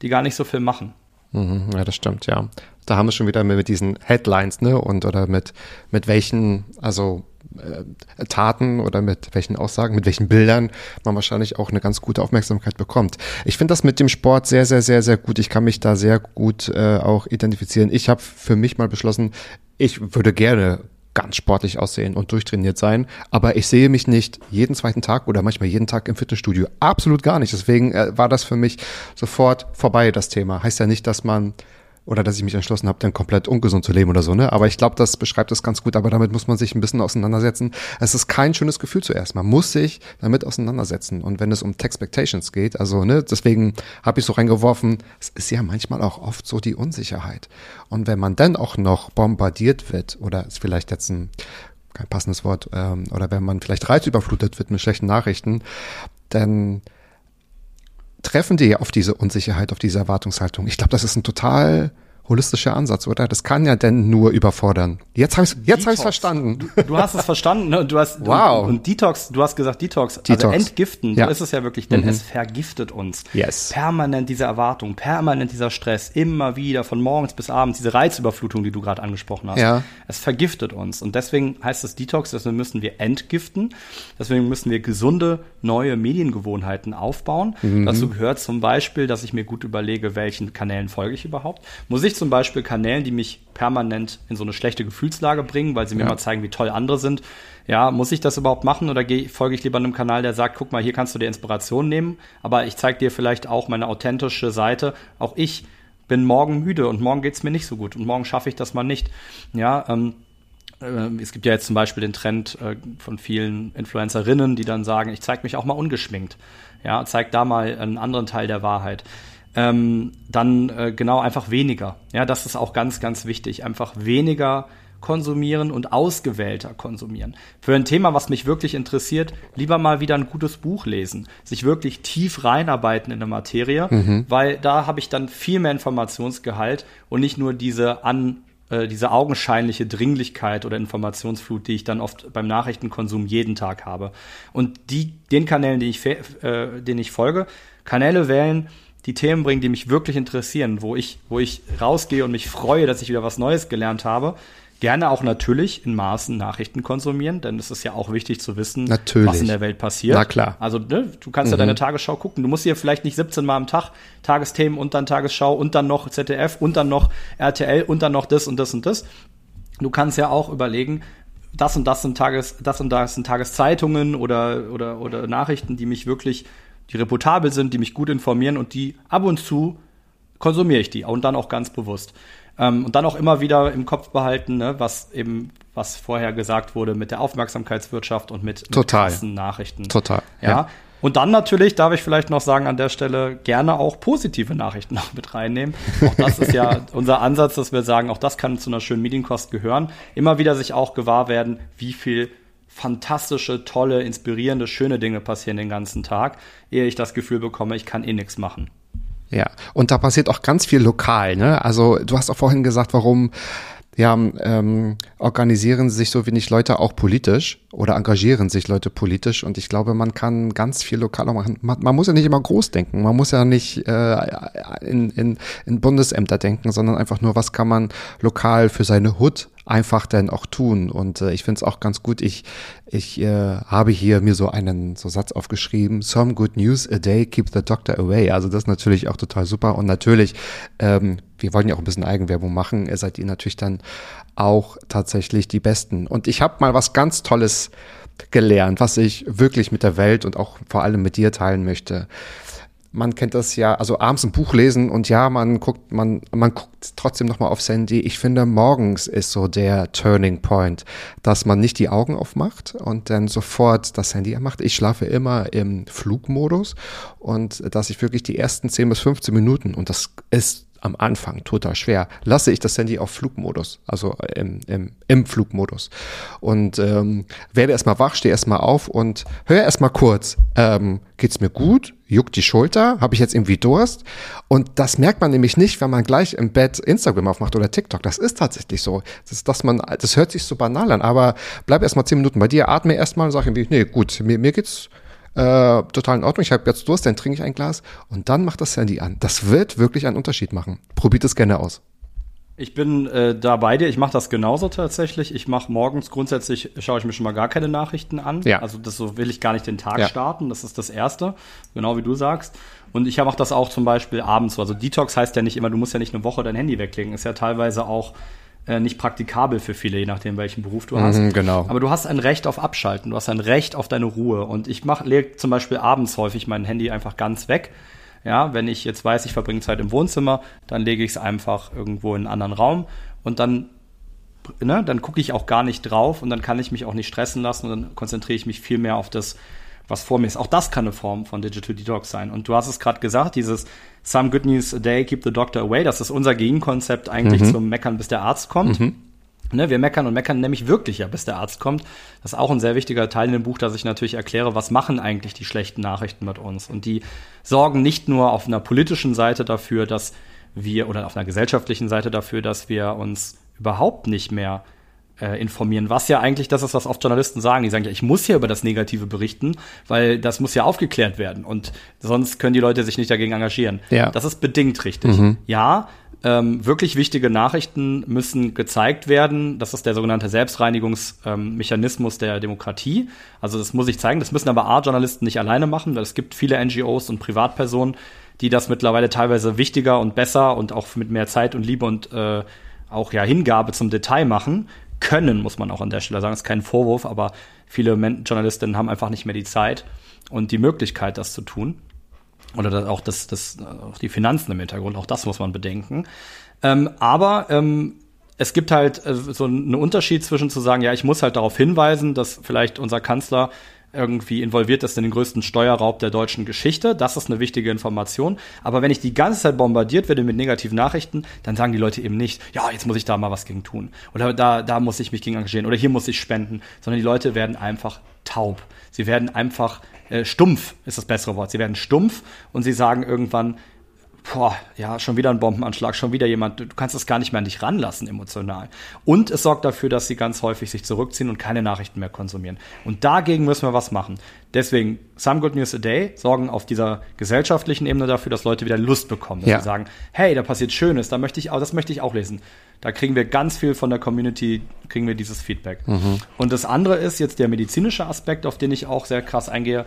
A: die gar nicht so viel machen.
B: Mhm, ja, das stimmt, ja. Da haben wir schon wieder mit diesen Headlines, ne? Und oder mit, mit welchen, also äh, Taten oder mit welchen Aussagen, mit welchen Bildern man wahrscheinlich auch eine ganz gute Aufmerksamkeit bekommt. Ich finde das mit dem Sport sehr, sehr, sehr, sehr gut. Ich kann mich da sehr gut äh, auch identifizieren. Ich habe für mich mal beschlossen, ich würde gerne ganz sportlich aussehen und durchtrainiert sein. Aber ich sehe mich nicht jeden zweiten Tag oder manchmal jeden Tag im Fitnessstudio. Absolut gar nicht. Deswegen äh, war das für mich sofort vorbei, das Thema. Heißt ja nicht, dass man oder dass ich mich entschlossen habe, dann komplett ungesund zu leben oder so, ne? Aber ich glaube, das beschreibt es ganz gut, aber damit muss man sich ein bisschen auseinandersetzen. Es ist kein schönes Gefühl zuerst. Man muss sich damit auseinandersetzen. Und wenn es um Texpectations geht, also, ne, deswegen habe ich so reingeworfen, es ist ja manchmal auch oft so die Unsicherheit. Und wenn man dann auch noch bombardiert wird, oder ist vielleicht jetzt ein kein passendes Wort, ähm, oder wenn man vielleicht reizüberflutet wird mit schlechten Nachrichten, dann treffen die auf diese Unsicherheit, auf diese Erwartungshaltung. Ich glaube, das ist ein total holistischer Ansatz, oder? Das kann ja denn nur überfordern. Jetzt habe ich jetzt hab ich's verstanden.
A: Du, du hast es verstanden, ne? Du hast
B: wow.
A: Und, und Detox, du hast gesagt Detox,
B: Detox.
A: also entgiften,
B: Ja.
A: so ist es ja wirklich, denn
B: Mhm.
A: es vergiftet uns.
B: Yes.
A: Permanent diese Erwartung, permanent dieser Stress, immer wieder von morgens bis abends, diese Reizüberflutung, die du gerade angesprochen hast.
B: Ja.
A: Es vergiftet uns und deswegen heißt es Detox, deswegen müssen wir entgiften, deswegen müssen wir gesunde neue Mediengewohnheiten aufbauen.
B: Mhm.
A: Dazu gehört zum Beispiel, dass ich mir gut überlege, welchen Kanälen folge ich überhaupt. Muss ich zum Beispiel Kanälen, die mich permanent in so eine schlechte Gefühlslage bringen, weil sie mir
B: Ja.
A: mal zeigen, wie toll andere sind, ja, muss ich das überhaupt machen oder geh, folge ich lieber einem Kanal, der sagt, guck mal, hier kannst du dir Inspiration nehmen, aber ich zeige dir vielleicht auch meine authentische Seite. Auch ich bin morgen müde und morgen geht's mir nicht so gut und morgen schaffe ich das mal nicht. Ja, ähm, äh, es gibt ja jetzt zum Beispiel den Trend äh, von vielen Influencerinnen, die dann sagen, ich zeige mich auch mal ungeschminkt. Ja, zeig da mal einen anderen Teil der Wahrheit. Ähm, dann äh, genau einfach weniger. Ja, das ist auch ganz, ganz wichtig. Einfach weniger konsumieren und ausgewählter konsumieren. Für ein Thema, was mich wirklich interessiert, lieber mal wieder ein gutes Buch lesen, sich wirklich tief reinarbeiten in eine Materie, weil da habe ich dann viel mehr Informationsgehalt und nicht nur diese an äh, diese augenscheinliche Dringlichkeit oder Informationsflut, die ich dann oft beim Nachrichtenkonsum jeden Tag habe. Und die, den Kanälen, die ich, äh, denen ich folge, Kanäle wählen, die Themen bringen, die mich wirklich interessieren, wo ich, wo ich rausgehe und mich freue, dass ich wieder was Neues gelernt habe. Gerne auch natürlich in Maßen Nachrichten konsumieren, denn es ist ja auch wichtig zu wissen,
B: Natürlich.
A: was in der Welt passiert.
B: Na klar.
A: Also ne, du kannst ja deine Tagesschau gucken. Du musst dir vielleicht nicht 17 Mal am Tag Tagesthemen und dann Tagesschau und dann noch ZDF und dann noch RTL und dann noch das und das und das. Du kannst ja auch überlegen, das und das sind Tages, das und das sind Tageszeitungen oder, oder, oder Nachrichten, die mich wirklich, die reputabel sind, die mich gut informieren und die ab und zu konsumiere ich die und dann auch ganz bewusst. Ähm, und dann auch immer wieder im Kopf behalten, ne, was eben, was vorher gesagt wurde mit der Aufmerksamkeitswirtschaft und mit, mit
B: Total.
A: krassen Nachrichten.
B: Total,
A: Ja.
B: ja.
A: Und dann natürlich, darf ich vielleicht noch sagen, an der Stelle gerne auch positive Nachrichten noch mit reinnehmen. Auch das ist ja unser Ansatz, dass wir sagen, auch das kann zu einer schönen Medienkost gehören. Immer wieder sich auch gewahr werden, wie viel fantastische, tolle, inspirierende, schöne Dinge passieren den ganzen Tag, ehe ich das Gefühl bekomme, ich kann eh nichts machen.
B: Ja, und da passiert auch ganz viel lokal, ne? Also du hast auch vorhin gesagt, warum ja, ähm, organisieren sich so wenig Leute auch politisch oder engagieren sich Leute politisch und ich glaube, man kann ganz viel lokal auch machen. Man, man muss ja nicht immer groß denken, man muss ja nicht äh, in, in, in Bundesämter denken, sondern einfach nur, was kann man lokal für seine Hut einfach denn auch tun. Und äh, ich finde es auch ganz gut. Ich, ich äh, habe hier mir so einen so Satz aufgeschrieben: Some good news a day keep the doctor away. Also das ist natürlich auch total super. Und natürlich, ähm, wir wollen ja auch ein bisschen Eigenwerbung machen. Ihr seid ihr natürlich dann auch tatsächlich die Besten. Und ich habe mal was ganz Tolles gelernt, was ich wirklich mit der Welt und auch vor allem mit dir teilen möchte man kennt das ja, also abends ein Buch lesen und ja, man guckt, man, man guckt trotzdem nochmal aufs Handy. Ich finde, morgens ist so der Turning Point, dass man nicht die Augen aufmacht und dann sofort das Handy anmacht. Ich schlafe immer im Flugmodus und dass ich wirklich die ersten 10 bis 15 Minuten, und das ist am Anfang total schwer, lasse ich das Handy auf Flugmodus, also im, im, im Flugmodus. Und ähm, werde erstmal wach, stehe erstmal auf und höre erstmal kurz, ähm, geht's mir gut? Juckt die Schulter? Habe ich jetzt irgendwie Durst? Und das merkt man nämlich nicht, wenn man gleich im Bett Instagram aufmacht oder TikTok. Das ist tatsächlich so. Das, dass man, das hört sich so banal an, aber bleib erstmal 10 Minuten bei dir, atme erstmal und sag irgendwie, nee, gut, mir, mir geht's äh, total in Ordnung, ich habe jetzt Durst, dann trinke ich ein Glas und dann macht das Handy an. Das wird wirklich einen Unterschied machen. Probiert es gerne aus.
A: Ich bin äh, da bei dir. Ich mache das genauso tatsächlich. Ich mache morgens grundsätzlich schaue ich mir schon mal gar keine Nachrichten an.
B: Ja.
A: Also das so will ich gar nicht den Tag
B: Ja.
A: starten. Das ist das Erste, genau wie du sagst. Und ich mache das auch zum Beispiel abends. so. Also Detox heißt ja nicht immer, du musst ja nicht eine Woche dein Handy weglegen. Ist ja teilweise auch äh, nicht praktikabel für viele, je nachdem welchen Beruf du hast.
B: Mhm, genau.
A: Aber du hast ein Recht auf Abschalten. Du hast ein Recht auf deine Ruhe. Und ich mach lege zum Beispiel abends häufig mein Handy einfach ganz weg. Ja, wenn ich jetzt weiß, ich verbringe Zeit im Wohnzimmer, dann lege ich es einfach irgendwo in einen anderen Raum und dann ne, dann gucke ich auch gar nicht drauf und dann kann ich mich auch nicht stressen lassen und dann konzentriere ich mich viel mehr auf das, was vor mir ist. Auch das kann eine Form von Digital Detox sein. Und du hast es gerade gesagt, dieses Some Good News a Day, Keep the Doctor Away, das ist unser Gegenkonzept eigentlich mhm. zum Meckern, bis der Arzt kommt. Mhm. Ne, wir meckern und meckern nämlich wirklich ja, bis der Arzt kommt. Das ist auch ein sehr wichtiger Teil in dem Buch, dass ich natürlich erkläre, was machen eigentlich die schlechten Nachrichten mit uns. Und die sorgen nicht nur auf einer politischen Seite dafür, dass wir, oder auf einer gesellschaftlichen Seite dafür, dass wir uns überhaupt nicht mehr äh, informieren. Was ja eigentlich das ist, was oft Journalisten sagen. Die sagen ja, ich muss hier über das Negative berichten, weil das muss ja aufgeklärt werden und sonst können die Leute sich nicht dagegen engagieren. Ja. Das ist bedingt richtig. Mhm. Ja, ähm, wirklich wichtige Nachrichten müssen gezeigt werden. Das ist der sogenannte Selbstreinigungsmechanismus ähm, der Demokratie. Also das muss ich zeigen. Das müssen aber A-Journalisten nicht alleine machen, weil es gibt viele NGOs und Privatpersonen, die das mittlerweile teilweise wichtiger und besser und auch mit mehr Zeit und Liebe und äh, auch ja Hingabe zum Detail machen können, muss man auch an der Stelle sagen. Das ist kein Vorwurf, aber viele Journalistinnen haben einfach nicht mehr die Zeit und die Möglichkeit, das zu tun. Oder auch, das, das, auch die Finanzen im Hintergrund, auch das muss man bedenken. Ähm, aber ähm, es gibt halt äh, so einen Unterschied zwischen zu sagen, ja, ich muss halt darauf hinweisen, dass vielleicht unser Kanzler irgendwie involviert ist in den größten Steuerraub der deutschen Geschichte. Das ist eine wichtige Information. Aber wenn ich die ganze Zeit bombardiert werde mit negativen Nachrichten, dann sagen die Leute eben nicht, ja, jetzt muss ich da mal was gegen tun. Oder da, da muss ich mich gegen engagieren. Oder hier muss ich spenden. Sondern die Leute werden einfach taub. Sie werden einfach äh, stumpf, ist das bessere Wort. Sie werden stumpf und sie sagen irgendwann, boah, ja, schon wieder ein Bombenanschlag, schon wieder jemand, du kannst es gar nicht mehr an dich ranlassen emotional. Und es sorgt dafür, dass sie ganz häufig sich zurückziehen und keine Nachrichten mehr konsumieren. Und dagegen müssen wir was machen. Deswegen, Some Good News a Day sorgen auf dieser gesellschaftlichen Ebene dafür, dass Leute wieder Lust bekommen, dass ja. sie sagen, hey, da passiert Schönes, da möchte ich auch, das möchte ich auch lesen. Da kriegen wir ganz viel von der Community, kriegen wir dieses Feedback. Mhm. Und das andere ist jetzt der medizinische Aspekt, auf den ich auch sehr krass eingehe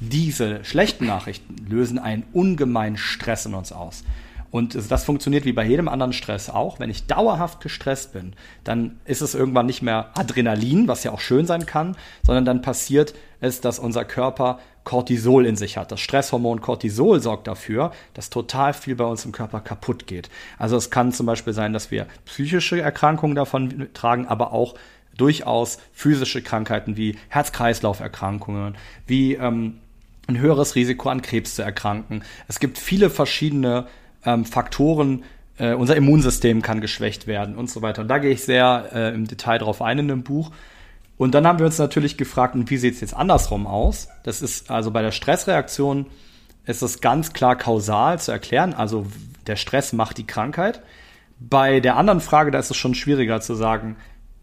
A: diese schlechten Nachrichten lösen einen ungemeinen Stress in uns aus. Und das funktioniert wie bei jedem anderen Stress auch. Wenn ich dauerhaft gestresst bin, dann ist es irgendwann nicht mehr Adrenalin, was ja auch schön sein kann, sondern dann passiert es, dass unser Körper Cortisol in sich hat. Das Stresshormon Cortisol sorgt dafür, dass total viel bei uns im Körper kaputt geht. Also es kann zum Beispiel sein, dass wir psychische Erkrankungen davon tragen, aber auch durchaus physische Krankheiten wie Herz-Kreislauf-Erkrankungen, wie ähm, ein höheres Risiko an Krebs zu erkranken. Es gibt viele verschiedene ähm, Faktoren. Äh, unser Immunsystem kann geschwächt werden und so weiter. Und da gehe ich sehr äh, im Detail drauf ein in dem Buch. Und dann haben wir uns natürlich gefragt, und wie sieht es jetzt andersrum aus? Das ist also bei der Stressreaktion ist es ganz klar kausal zu erklären. Also der Stress macht die Krankheit. Bei der anderen Frage, da ist es schon schwieriger zu sagen,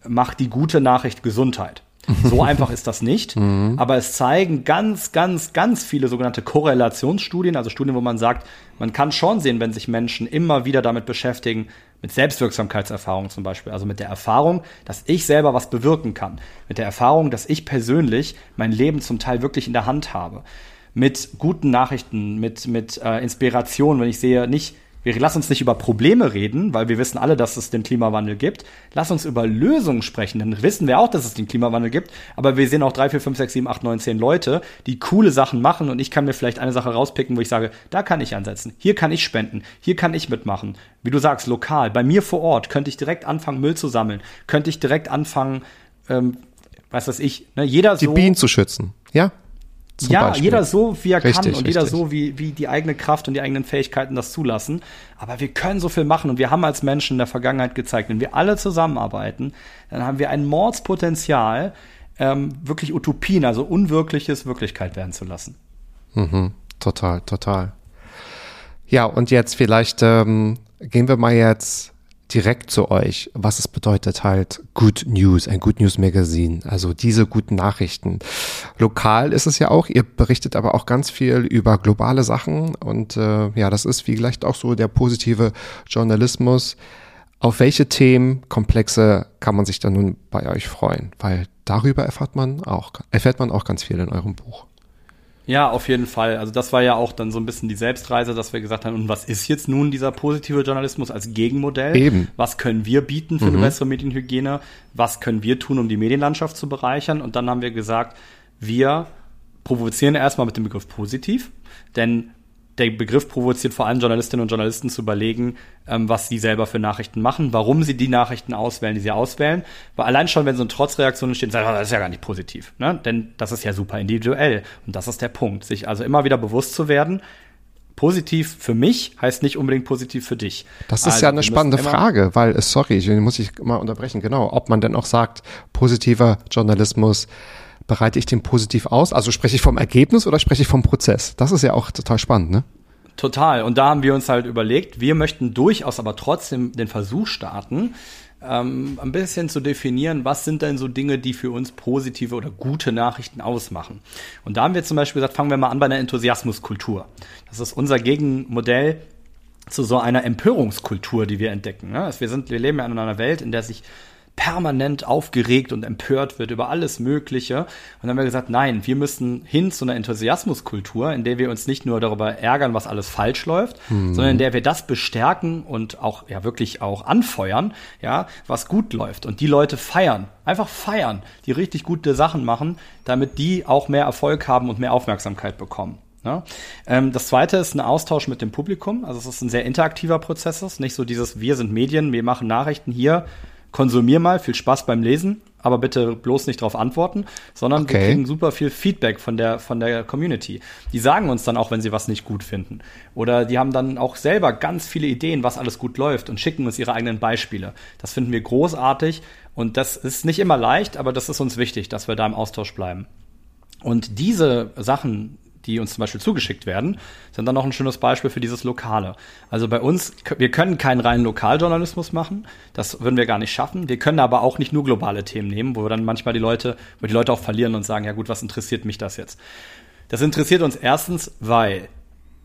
A: macht die gute Nachricht Gesundheit. So einfach ist das nicht. Mhm. Aber es zeigen ganz, ganz, ganz viele sogenannte Korrelationsstudien, also Studien, wo man sagt, man kann schon sehen, wenn sich Menschen immer wieder damit beschäftigen, mit Selbstwirksamkeitserfahrung zum Beispiel, also mit der Erfahrung, dass ich selber was bewirken kann, mit der Erfahrung, dass ich persönlich mein Leben zum Teil wirklich in der Hand habe, mit guten Nachrichten, mit, mit äh, Inspiration, wenn ich sehe, nicht wir lassen uns nicht über Probleme reden, weil wir wissen alle, dass es den Klimawandel gibt. Lass uns über Lösungen sprechen, dann wissen wir auch, dass es den Klimawandel gibt. Aber wir sehen auch drei, vier, fünf, sechs, sieben, acht, neun, zehn Leute, die coole Sachen machen und ich kann mir vielleicht eine Sache rauspicken, wo ich sage, da kann ich ansetzen, hier kann ich spenden, hier kann ich mitmachen. Wie du sagst, lokal, bei mir vor Ort könnte ich direkt anfangen, Müll zu sammeln, könnte ich direkt anfangen, ähm, was weiß ich, ne, jeder
B: die
A: so.
B: Die Bienen zu schützen, ja.
A: Ja, Beispiel. jeder so, wie er richtig, kann und richtig. jeder so, wie, wie die eigene Kraft und die eigenen Fähigkeiten das zulassen. Aber wir können so viel machen und wir haben als Menschen in der Vergangenheit gezeigt, wenn wir alle zusammenarbeiten, dann haben wir ein Mordspotenzial, ähm, wirklich Utopien, also Unwirkliches Wirklichkeit werden zu lassen.
B: Mhm, total, total. Ja, und jetzt vielleicht ähm, gehen wir mal jetzt direkt zu euch, was es bedeutet halt Good News, ein Good News Magazin, also diese guten Nachrichten. Lokal ist es ja auch, ihr berichtet aber auch ganz viel über globale Sachen und äh, ja, das ist vielleicht auch so der positive Journalismus. Auf welche Themenkomplexe kann man sich dann nun bei euch freuen? Weil darüber erfährt man auch, erfährt man auch ganz viel in eurem Buch.
A: Ja, auf jeden Fall. Also das war ja auch dann so ein bisschen die Selbstreise, dass wir gesagt haben, und was ist jetzt nun dieser positive Journalismus als Gegenmodell?
B: Eben.
A: Was können wir bieten für mhm. eine bessere Medienhygiene? Was können wir tun, um die Medienlandschaft zu bereichern? Und dann haben wir gesagt, wir provozieren erstmal mit dem Begriff positiv, denn der Begriff provoziert vor allem Journalistinnen und Journalisten zu überlegen, ähm, was sie selber für Nachrichten machen, warum sie die Nachrichten auswählen, die sie auswählen. Weil allein schon, wenn so eine Trotzreaktion steht, sagt, das ist ja gar nicht positiv. Ne? Denn das ist ja super individuell. Und das ist der Punkt. Sich also immer wieder bewusst zu werden, positiv für mich heißt nicht unbedingt positiv für dich.
B: Das ist
A: also,
B: ja eine spannende Frage, weil, sorry, ich muss ich mal unterbrechen, genau, ob man denn auch sagt, positiver Journalismus bereite ich den positiv aus? Also spreche ich vom Ergebnis oder spreche ich vom Prozess? Das ist ja auch total spannend, ne?
A: Total. Und da haben wir uns halt überlegt, wir möchten durchaus aber trotzdem den Versuch starten, ähm, ein bisschen zu definieren, was sind denn so Dinge, die für uns positive oder gute Nachrichten ausmachen. Und da haben wir zum Beispiel gesagt, fangen wir mal an bei einer Enthusiasmuskultur. Das ist unser Gegenmodell zu so einer Empörungskultur, die wir entdecken. Ne? Wir, sind, wir leben ja in einer Welt, in der sich permanent aufgeregt und empört wird über alles Mögliche. Und dann haben wir gesagt, nein, wir müssen hin zu einer Enthusiasmuskultur, in der wir uns nicht nur darüber ärgern, was alles falsch läuft, mhm. sondern in der wir das bestärken und auch ja wirklich auch anfeuern, ja, was gut läuft und die Leute feiern, einfach feiern, die richtig gute Sachen machen, damit die auch mehr Erfolg haben und mehr Aufmerksamkeit bekommen. Ja. Ähm, das zweite ist ein Austausch mit dem Publikum. Also es ist ein sehr interaktiver Prozess. Es ist nicht so dieses, wir sind Medien, wir machen Nachrichten hier, konsumier mal, viel Spaß beim Lesen, aber bitte bloß nicht darauf antworten, sondern okay. wir kriegen super viel Feedback von der, von der Community. Die sagen uns dann auch, wenn sie was nicht gut finden. Oder die haben dann auch selber ganz viele Ideen, was alles gut läuft und schicken uns ihre eigenen Beispiele. Das finden wir großartig und das ist nicht immer leicht, aber das ist uns wichtig, dass wir da im Austausch bleiben. Und diese Sachen, die uns zum Beispiel zugeschickt werden, sind dann noch ein schönes Beispiel für dieses Lokale. Also bei uns, wir können keinen reinen Lokaljournalismus machen, das würden wir gar nicht schaffen. Wir können aber auch nicht nur globale Themen nehmen, wo wir dann manchmal die Leute, wo die Leute auch verlieren und sagen, ja gut, was interessiert mich das jetzt? Das interessiert uns erstens, weil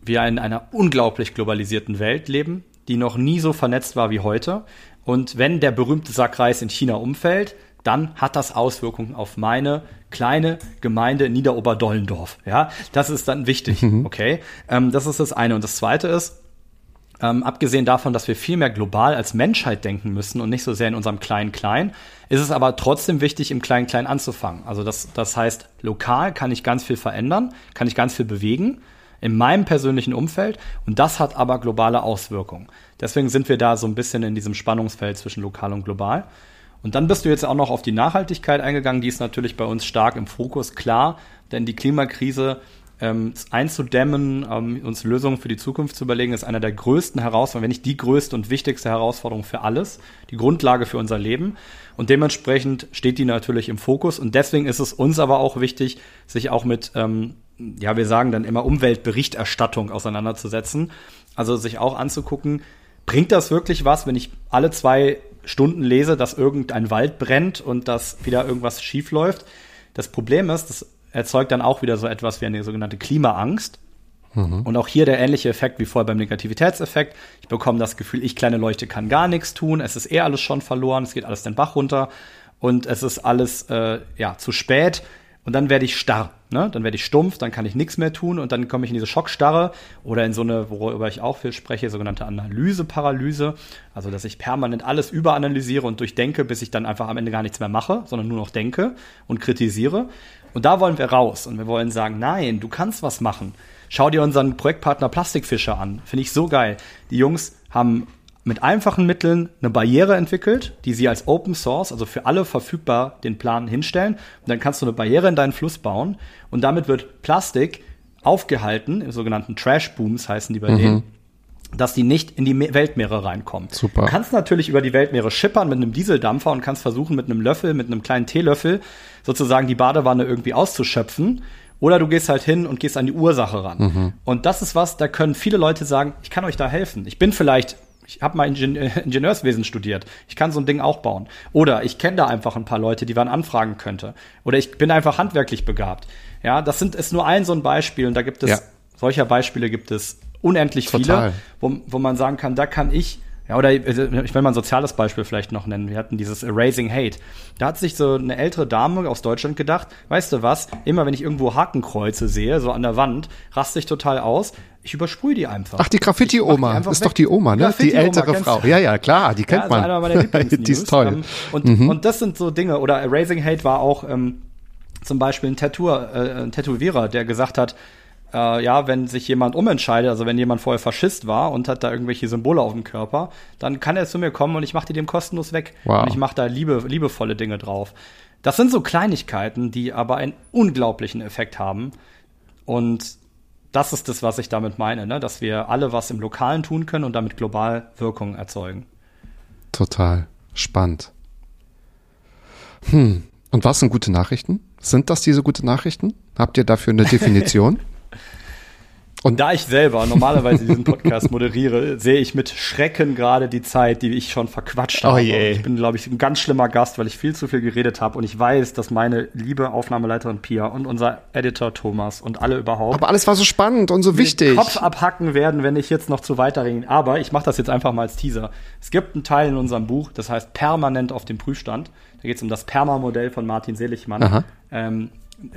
A: wir in einer unglaublich globalisierten Welt leben, die noch nie so vernetzt war wie heute. Und wenn der berühmte Sackreis in China umfällt, dann hat das Auswirkungen auf meine kleine Gemeinde Niederoberdollendorf. Ja, das ist dann wichtig. Mhm. Okay, ähm, das ist das eine. Und das zweite ist, ähm, abgesehen davon, dass wir viel mehr global als Menschheit denken müssen und nicht so sehr in unserem Klein-Klein, ist es aber trotzdem wichtig, im Klein-Klein anzufangen. Also das, das heißt, lokal kann ich ganz viel verändern, kann ich ganz viel bewegen in meinem persönlichen Umfeld und das hat aber globale Auswirkungen. Deswegen sind wir da so ein bisschen in diesem Spannungsfeld zwischen lokal und global. Und dann bist du jetzt auch noch auf die Nachhaltigkeit eingegangen. Die ist natürlich bei uns stark im Fokus, klar, denn die Klimakrise ähm, einzudämmen, ähm, uns Lösungen für die Zukunft zu überlegen, ist einer der größten Herausforderungen, wenn nicht die größte und wichtigste Herausforderung für alles, die Grundlage für unser Leben. Und dementsprechend steht die natürlich im Fokus. Und deswegen ist es uns aber auch wichtig, sich auch mit, ähm, ja, wir sagen dann immer Umweltberichterstattung auseinanderzusetzen. Also sich auch anzugucken, bringt das wirklich was, wenn ich alle zwei Stunden lese, dass irgendein Wald brennt und dass wieder irgendwas schief läuft. Das Problem ist, das erzeugt dann auch wieder so etwas wie eine sogenannte Klimaangst. Mhm. Und auch hier der ähnliche Effekt wie vorher beim Negativitätseffekt. Ich bekomme das Gefühl, ich kleine Leuchte kann gar nichts tun. Es ist eh alles schon verloren. Es geht alles den Bach runter. Und es ist alles äh, ja zu spät und dann werde ich starr. Ne? Dann werde ich stumpf, dann kann ich nichts mehr tun und dann komme ich in diese Schockstarre oder in so eine, worüber ich auch viel spreche, sogenannte Analyseparalyse. Also, dass ich permanent alles überanalysiere und durchdenke, bis ich dann einfach am Ende gar nichts mehr mache, sondern nur noch denke und kritisiere. Und da wollen wir raus und wir wollen sagen, nein, du kannst was machen. Schau dir unseren Projektpartner Plastikfischer an. Finde ich so geil. Die Jungs haben mit einfachen Mitteln eine Barriere entwickelt, die sie als Open Source, also für alle verfügbar, den Plan hinstellen. Und dann kannst du eine Barriere in deinen Fluss bauen und damit wird Plastik aufgehalten, im sogenannten Trash Booms heißen die bei mhm. denen, dass die nicht in die Weltmeere reinkommen.
B: Super.
A: Du kannst natürlich über die Weltmeere schippern mit einem Dieseldampfer und kannst versuchen, mit einem Löffel, mit einem kleinen Teelöffel sozusagen die Badewanne irgendwie auszuschöpfen. Oder du gehst halt hin und gehst an die Ursache ran. Mhm. Und das ist was, da können viele Leute sagen, ich kann euch da helfen. Ich bin vielleicht ich habe mal Ingenieur Ingenieurswesen studiert. Ich kann so ein Ding auch bauen. Oder ich kenne da einfach ein paar Leute, die man anfragen könnte. Oder ich bin einfach handwerklich begabt. Ja, das sind, ist nur ein so ein Beispiel und da gibt es, ja. solcher Beispiele gibt es unendlich Total. viele, wo, wo man sagen kann, da kann ich ja, oder also, ich will mal ein soziales Beispiel vielleicht noch nennen. Wir hatten dieses Erasing Hate. Da hat sich so eine ältere Dame aus Deutschland gedacht, weißt du was, immer wenn ich irgendwo Hakenkreuze sehe, so an der Wand, raste ich total aus. Ich übersprühe die einfach.
B: Ach, die Graffiti-Oma. Ist weg. doch die Oma, ne? Die ältere Frau. Ja, ja, klar, die kennt ja, also man. die ist toll. Ähm,
A: und, mhm. und das sind so Dinge. Oder Erasing Hate war auch ähm, zum Beispiel ein, Tattoo, äh, ein Tätowierer, der gesagt hat, äh, ja, wenn sich jemand umentscheidet, also wenn jemand vorher Faschist war und hat da irgendwelche Symbole auf dem Körper, dann kann er zu mir kommen und ich mache die dem kostenlos weg.
B: Wow.
A: Und ich mache da liebe, liebevolle Dinge drauf. Das sind so Kleinigkeiten, die aber einen unglaublichen Effekt haben. Und das ist das, was ich damit meine, ne? dass wir alle was im Lokalen tun können und damit global Wirkung erzeugen.
B: Total spannend. Hm. Und was sind gute Nachrichten? Sind das diese gute Nachrichten? Habt ihr dafür eine Definition?
A: Und da ich selber normalerweise diesen Podcast moderiere, sehe ich mit Schrecken gerade die Zeit, die ich schon verquatscht habe.
B: Oh je.
A: Ich bin, glaube ich, ein ganz schlimmer Gast, weil ich viel zu viel geredet habe. Und ich weiß, dass meine liebe Aufnahmeleiterin Pia und unser Editor Thomas und alle überhaupt
B: Aber alles war so spannend und so wichtig.
A: den Kopf abhacken werden, wenn ich jetzt noch zu weiterreden. Aber ich mache das jetzt einfach mal als Teaser. Es gibt einen Teil in unserem Buch, das heißt permanent auf dem Prüfstand. Da geht es um das Perma-Modell von Martin Seligmann. Ähm,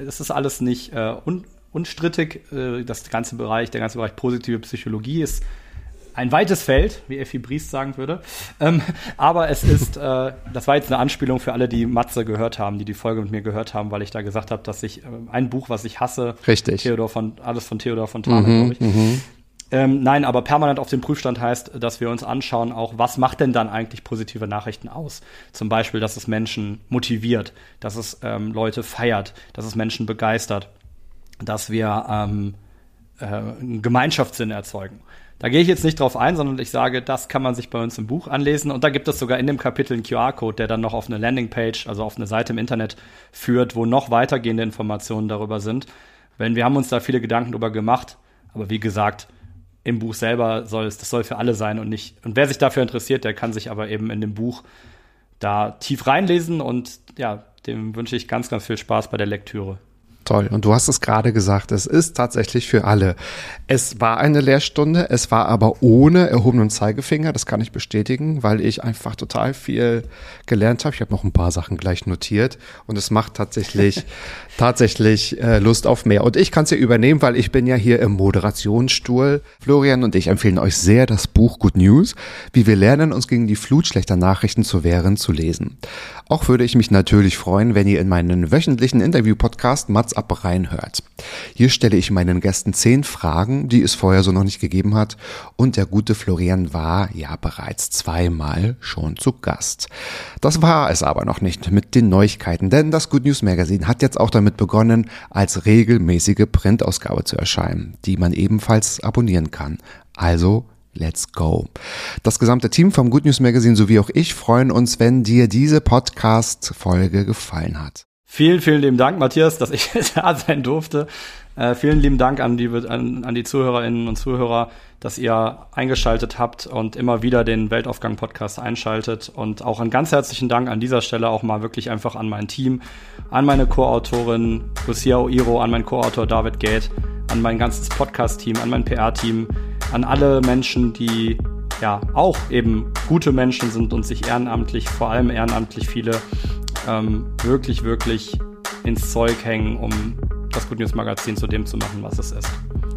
A: das ist alles nicht äh, un unstrittig. Äh, das ganze Bereich, der ganze Bereich positive Psychologie ist ein weites Feld, wie Effi Briest sagen würde. Ähm, aber es ist, äh, das war jetzt eine Anspielung für alle, die Matze gehört haben, die die Folge mit mir gehört haben, weil ich da gesagt habe, dass ich äh, ein Buch, was ich hasse,
B: Richtig.
A: Theodor von, alles von Theodor Fontane, glaube ich. Ähm, nein, aber permanent auf dem Prüfstand heißt, dass wir uns anschauen, auch was macht denn dann eigentlich positive Nachrichten aus? Zum Beispiel, dass es Menschen motiviert, dass es ähm, Leute feiert, dass es Menschen begeistert, dass wir ähm, äh, einen Gemeinschaftssinn erzeugen. Da gehe ich jetzt nicht drauf ein, sondern ich sage, das kann man sich bei uns im Buch anlesen. Und da gibt es sogar in dem Kapitel einen QR-Code, der dann noch auf eine Landingpage, also auf eine Seite im Internet führt, wo noch weitergehende Informationen darüber sind. Wenn wir haben uns da viele Gedanken drüber gemacht, aber wie gesagt, im Buch selber soll es, das soll für alle sein und nicht. Und wer sich dafür interessiert, der kann sich aber eben in dem Buch da tief reinlesen und ja, dem wünsche ich ganz, ganz viel Spaß bei der Lektüre.
B: Toll. Und du hast es gerade gesagt, es ist tatsächlich für alle. Es war eine Lehrstunde, es war aber ohne erhobenen Zeigefinger, das kann ich bestätigen, weil ich einfach total viel gelernt habe. Ich habe noch ein paar Sachen gleich notiert und es macht tatsächlich, tatsächlich äh, Lust auf mehr. Und ich kann es ja übernehmen, weil ich bin ja hier im Moderationsstuhl. Florian und ich empfehlen euch sehr das Buch Good News, wie wir lernen, uns gegen die Flut schlechter Nachrichten zu wehren, zu lesen. Auch würde ich mich natürlich freuen, wenn ihr in meinen wöchentlichen Interview-Podcast Mats ab reinhört. Hier stelle ich meinen Gästen zehn Fragen, die es vorher so noch nicht gegeben hat. Und der gute Florian war ja bereits zweimal schon zu Gast. Das war es aber noch nicht mit den Neuigkeiten, denn das Good News Magazine hat jetzt auch damit begonnen, als regelmäßige Printausgabe zu erscheinen, die man ebenfalls abonnieren kann. Also Let's go. Das gesamte Team vom Good News Magazine sowie auch ich freuen uns, wenn dir diese Podcast-Folge gefallen hat.
A: Vielen, vielen lieben Dank, Matthias, dass ich da sein durfte. Äh, vielen lieben Dank an die, an, an die Zuhörerinnen und Zuhörer, dass ihr eingeschaltet habt und immer wieder den Weltaufgang-Podcast einschaltet. Und auch einen ganz herzlichen Dank an dieser Stelle auch mal wirklich einfach an mein Team, an meine Co-Autorin Lucia Oiro, an meinen Co-Autor David Gate, an mein ganzes Podcast-Team, an mein PR-Team, an alle Menschen, die ja auch eben gute Menschen sind und sich ehrenamtlich, vor allem ehrenamtlich viele, ähm, wirklich, wirklich ins Zeug hängen, um das Good News Magazin zu dem zu machen, was es ist.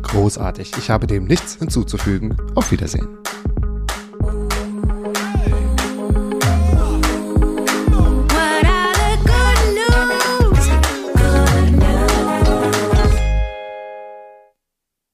B: Großartig. Ich habe dem nichts hinzuzufügen. Auf Wiedersehen.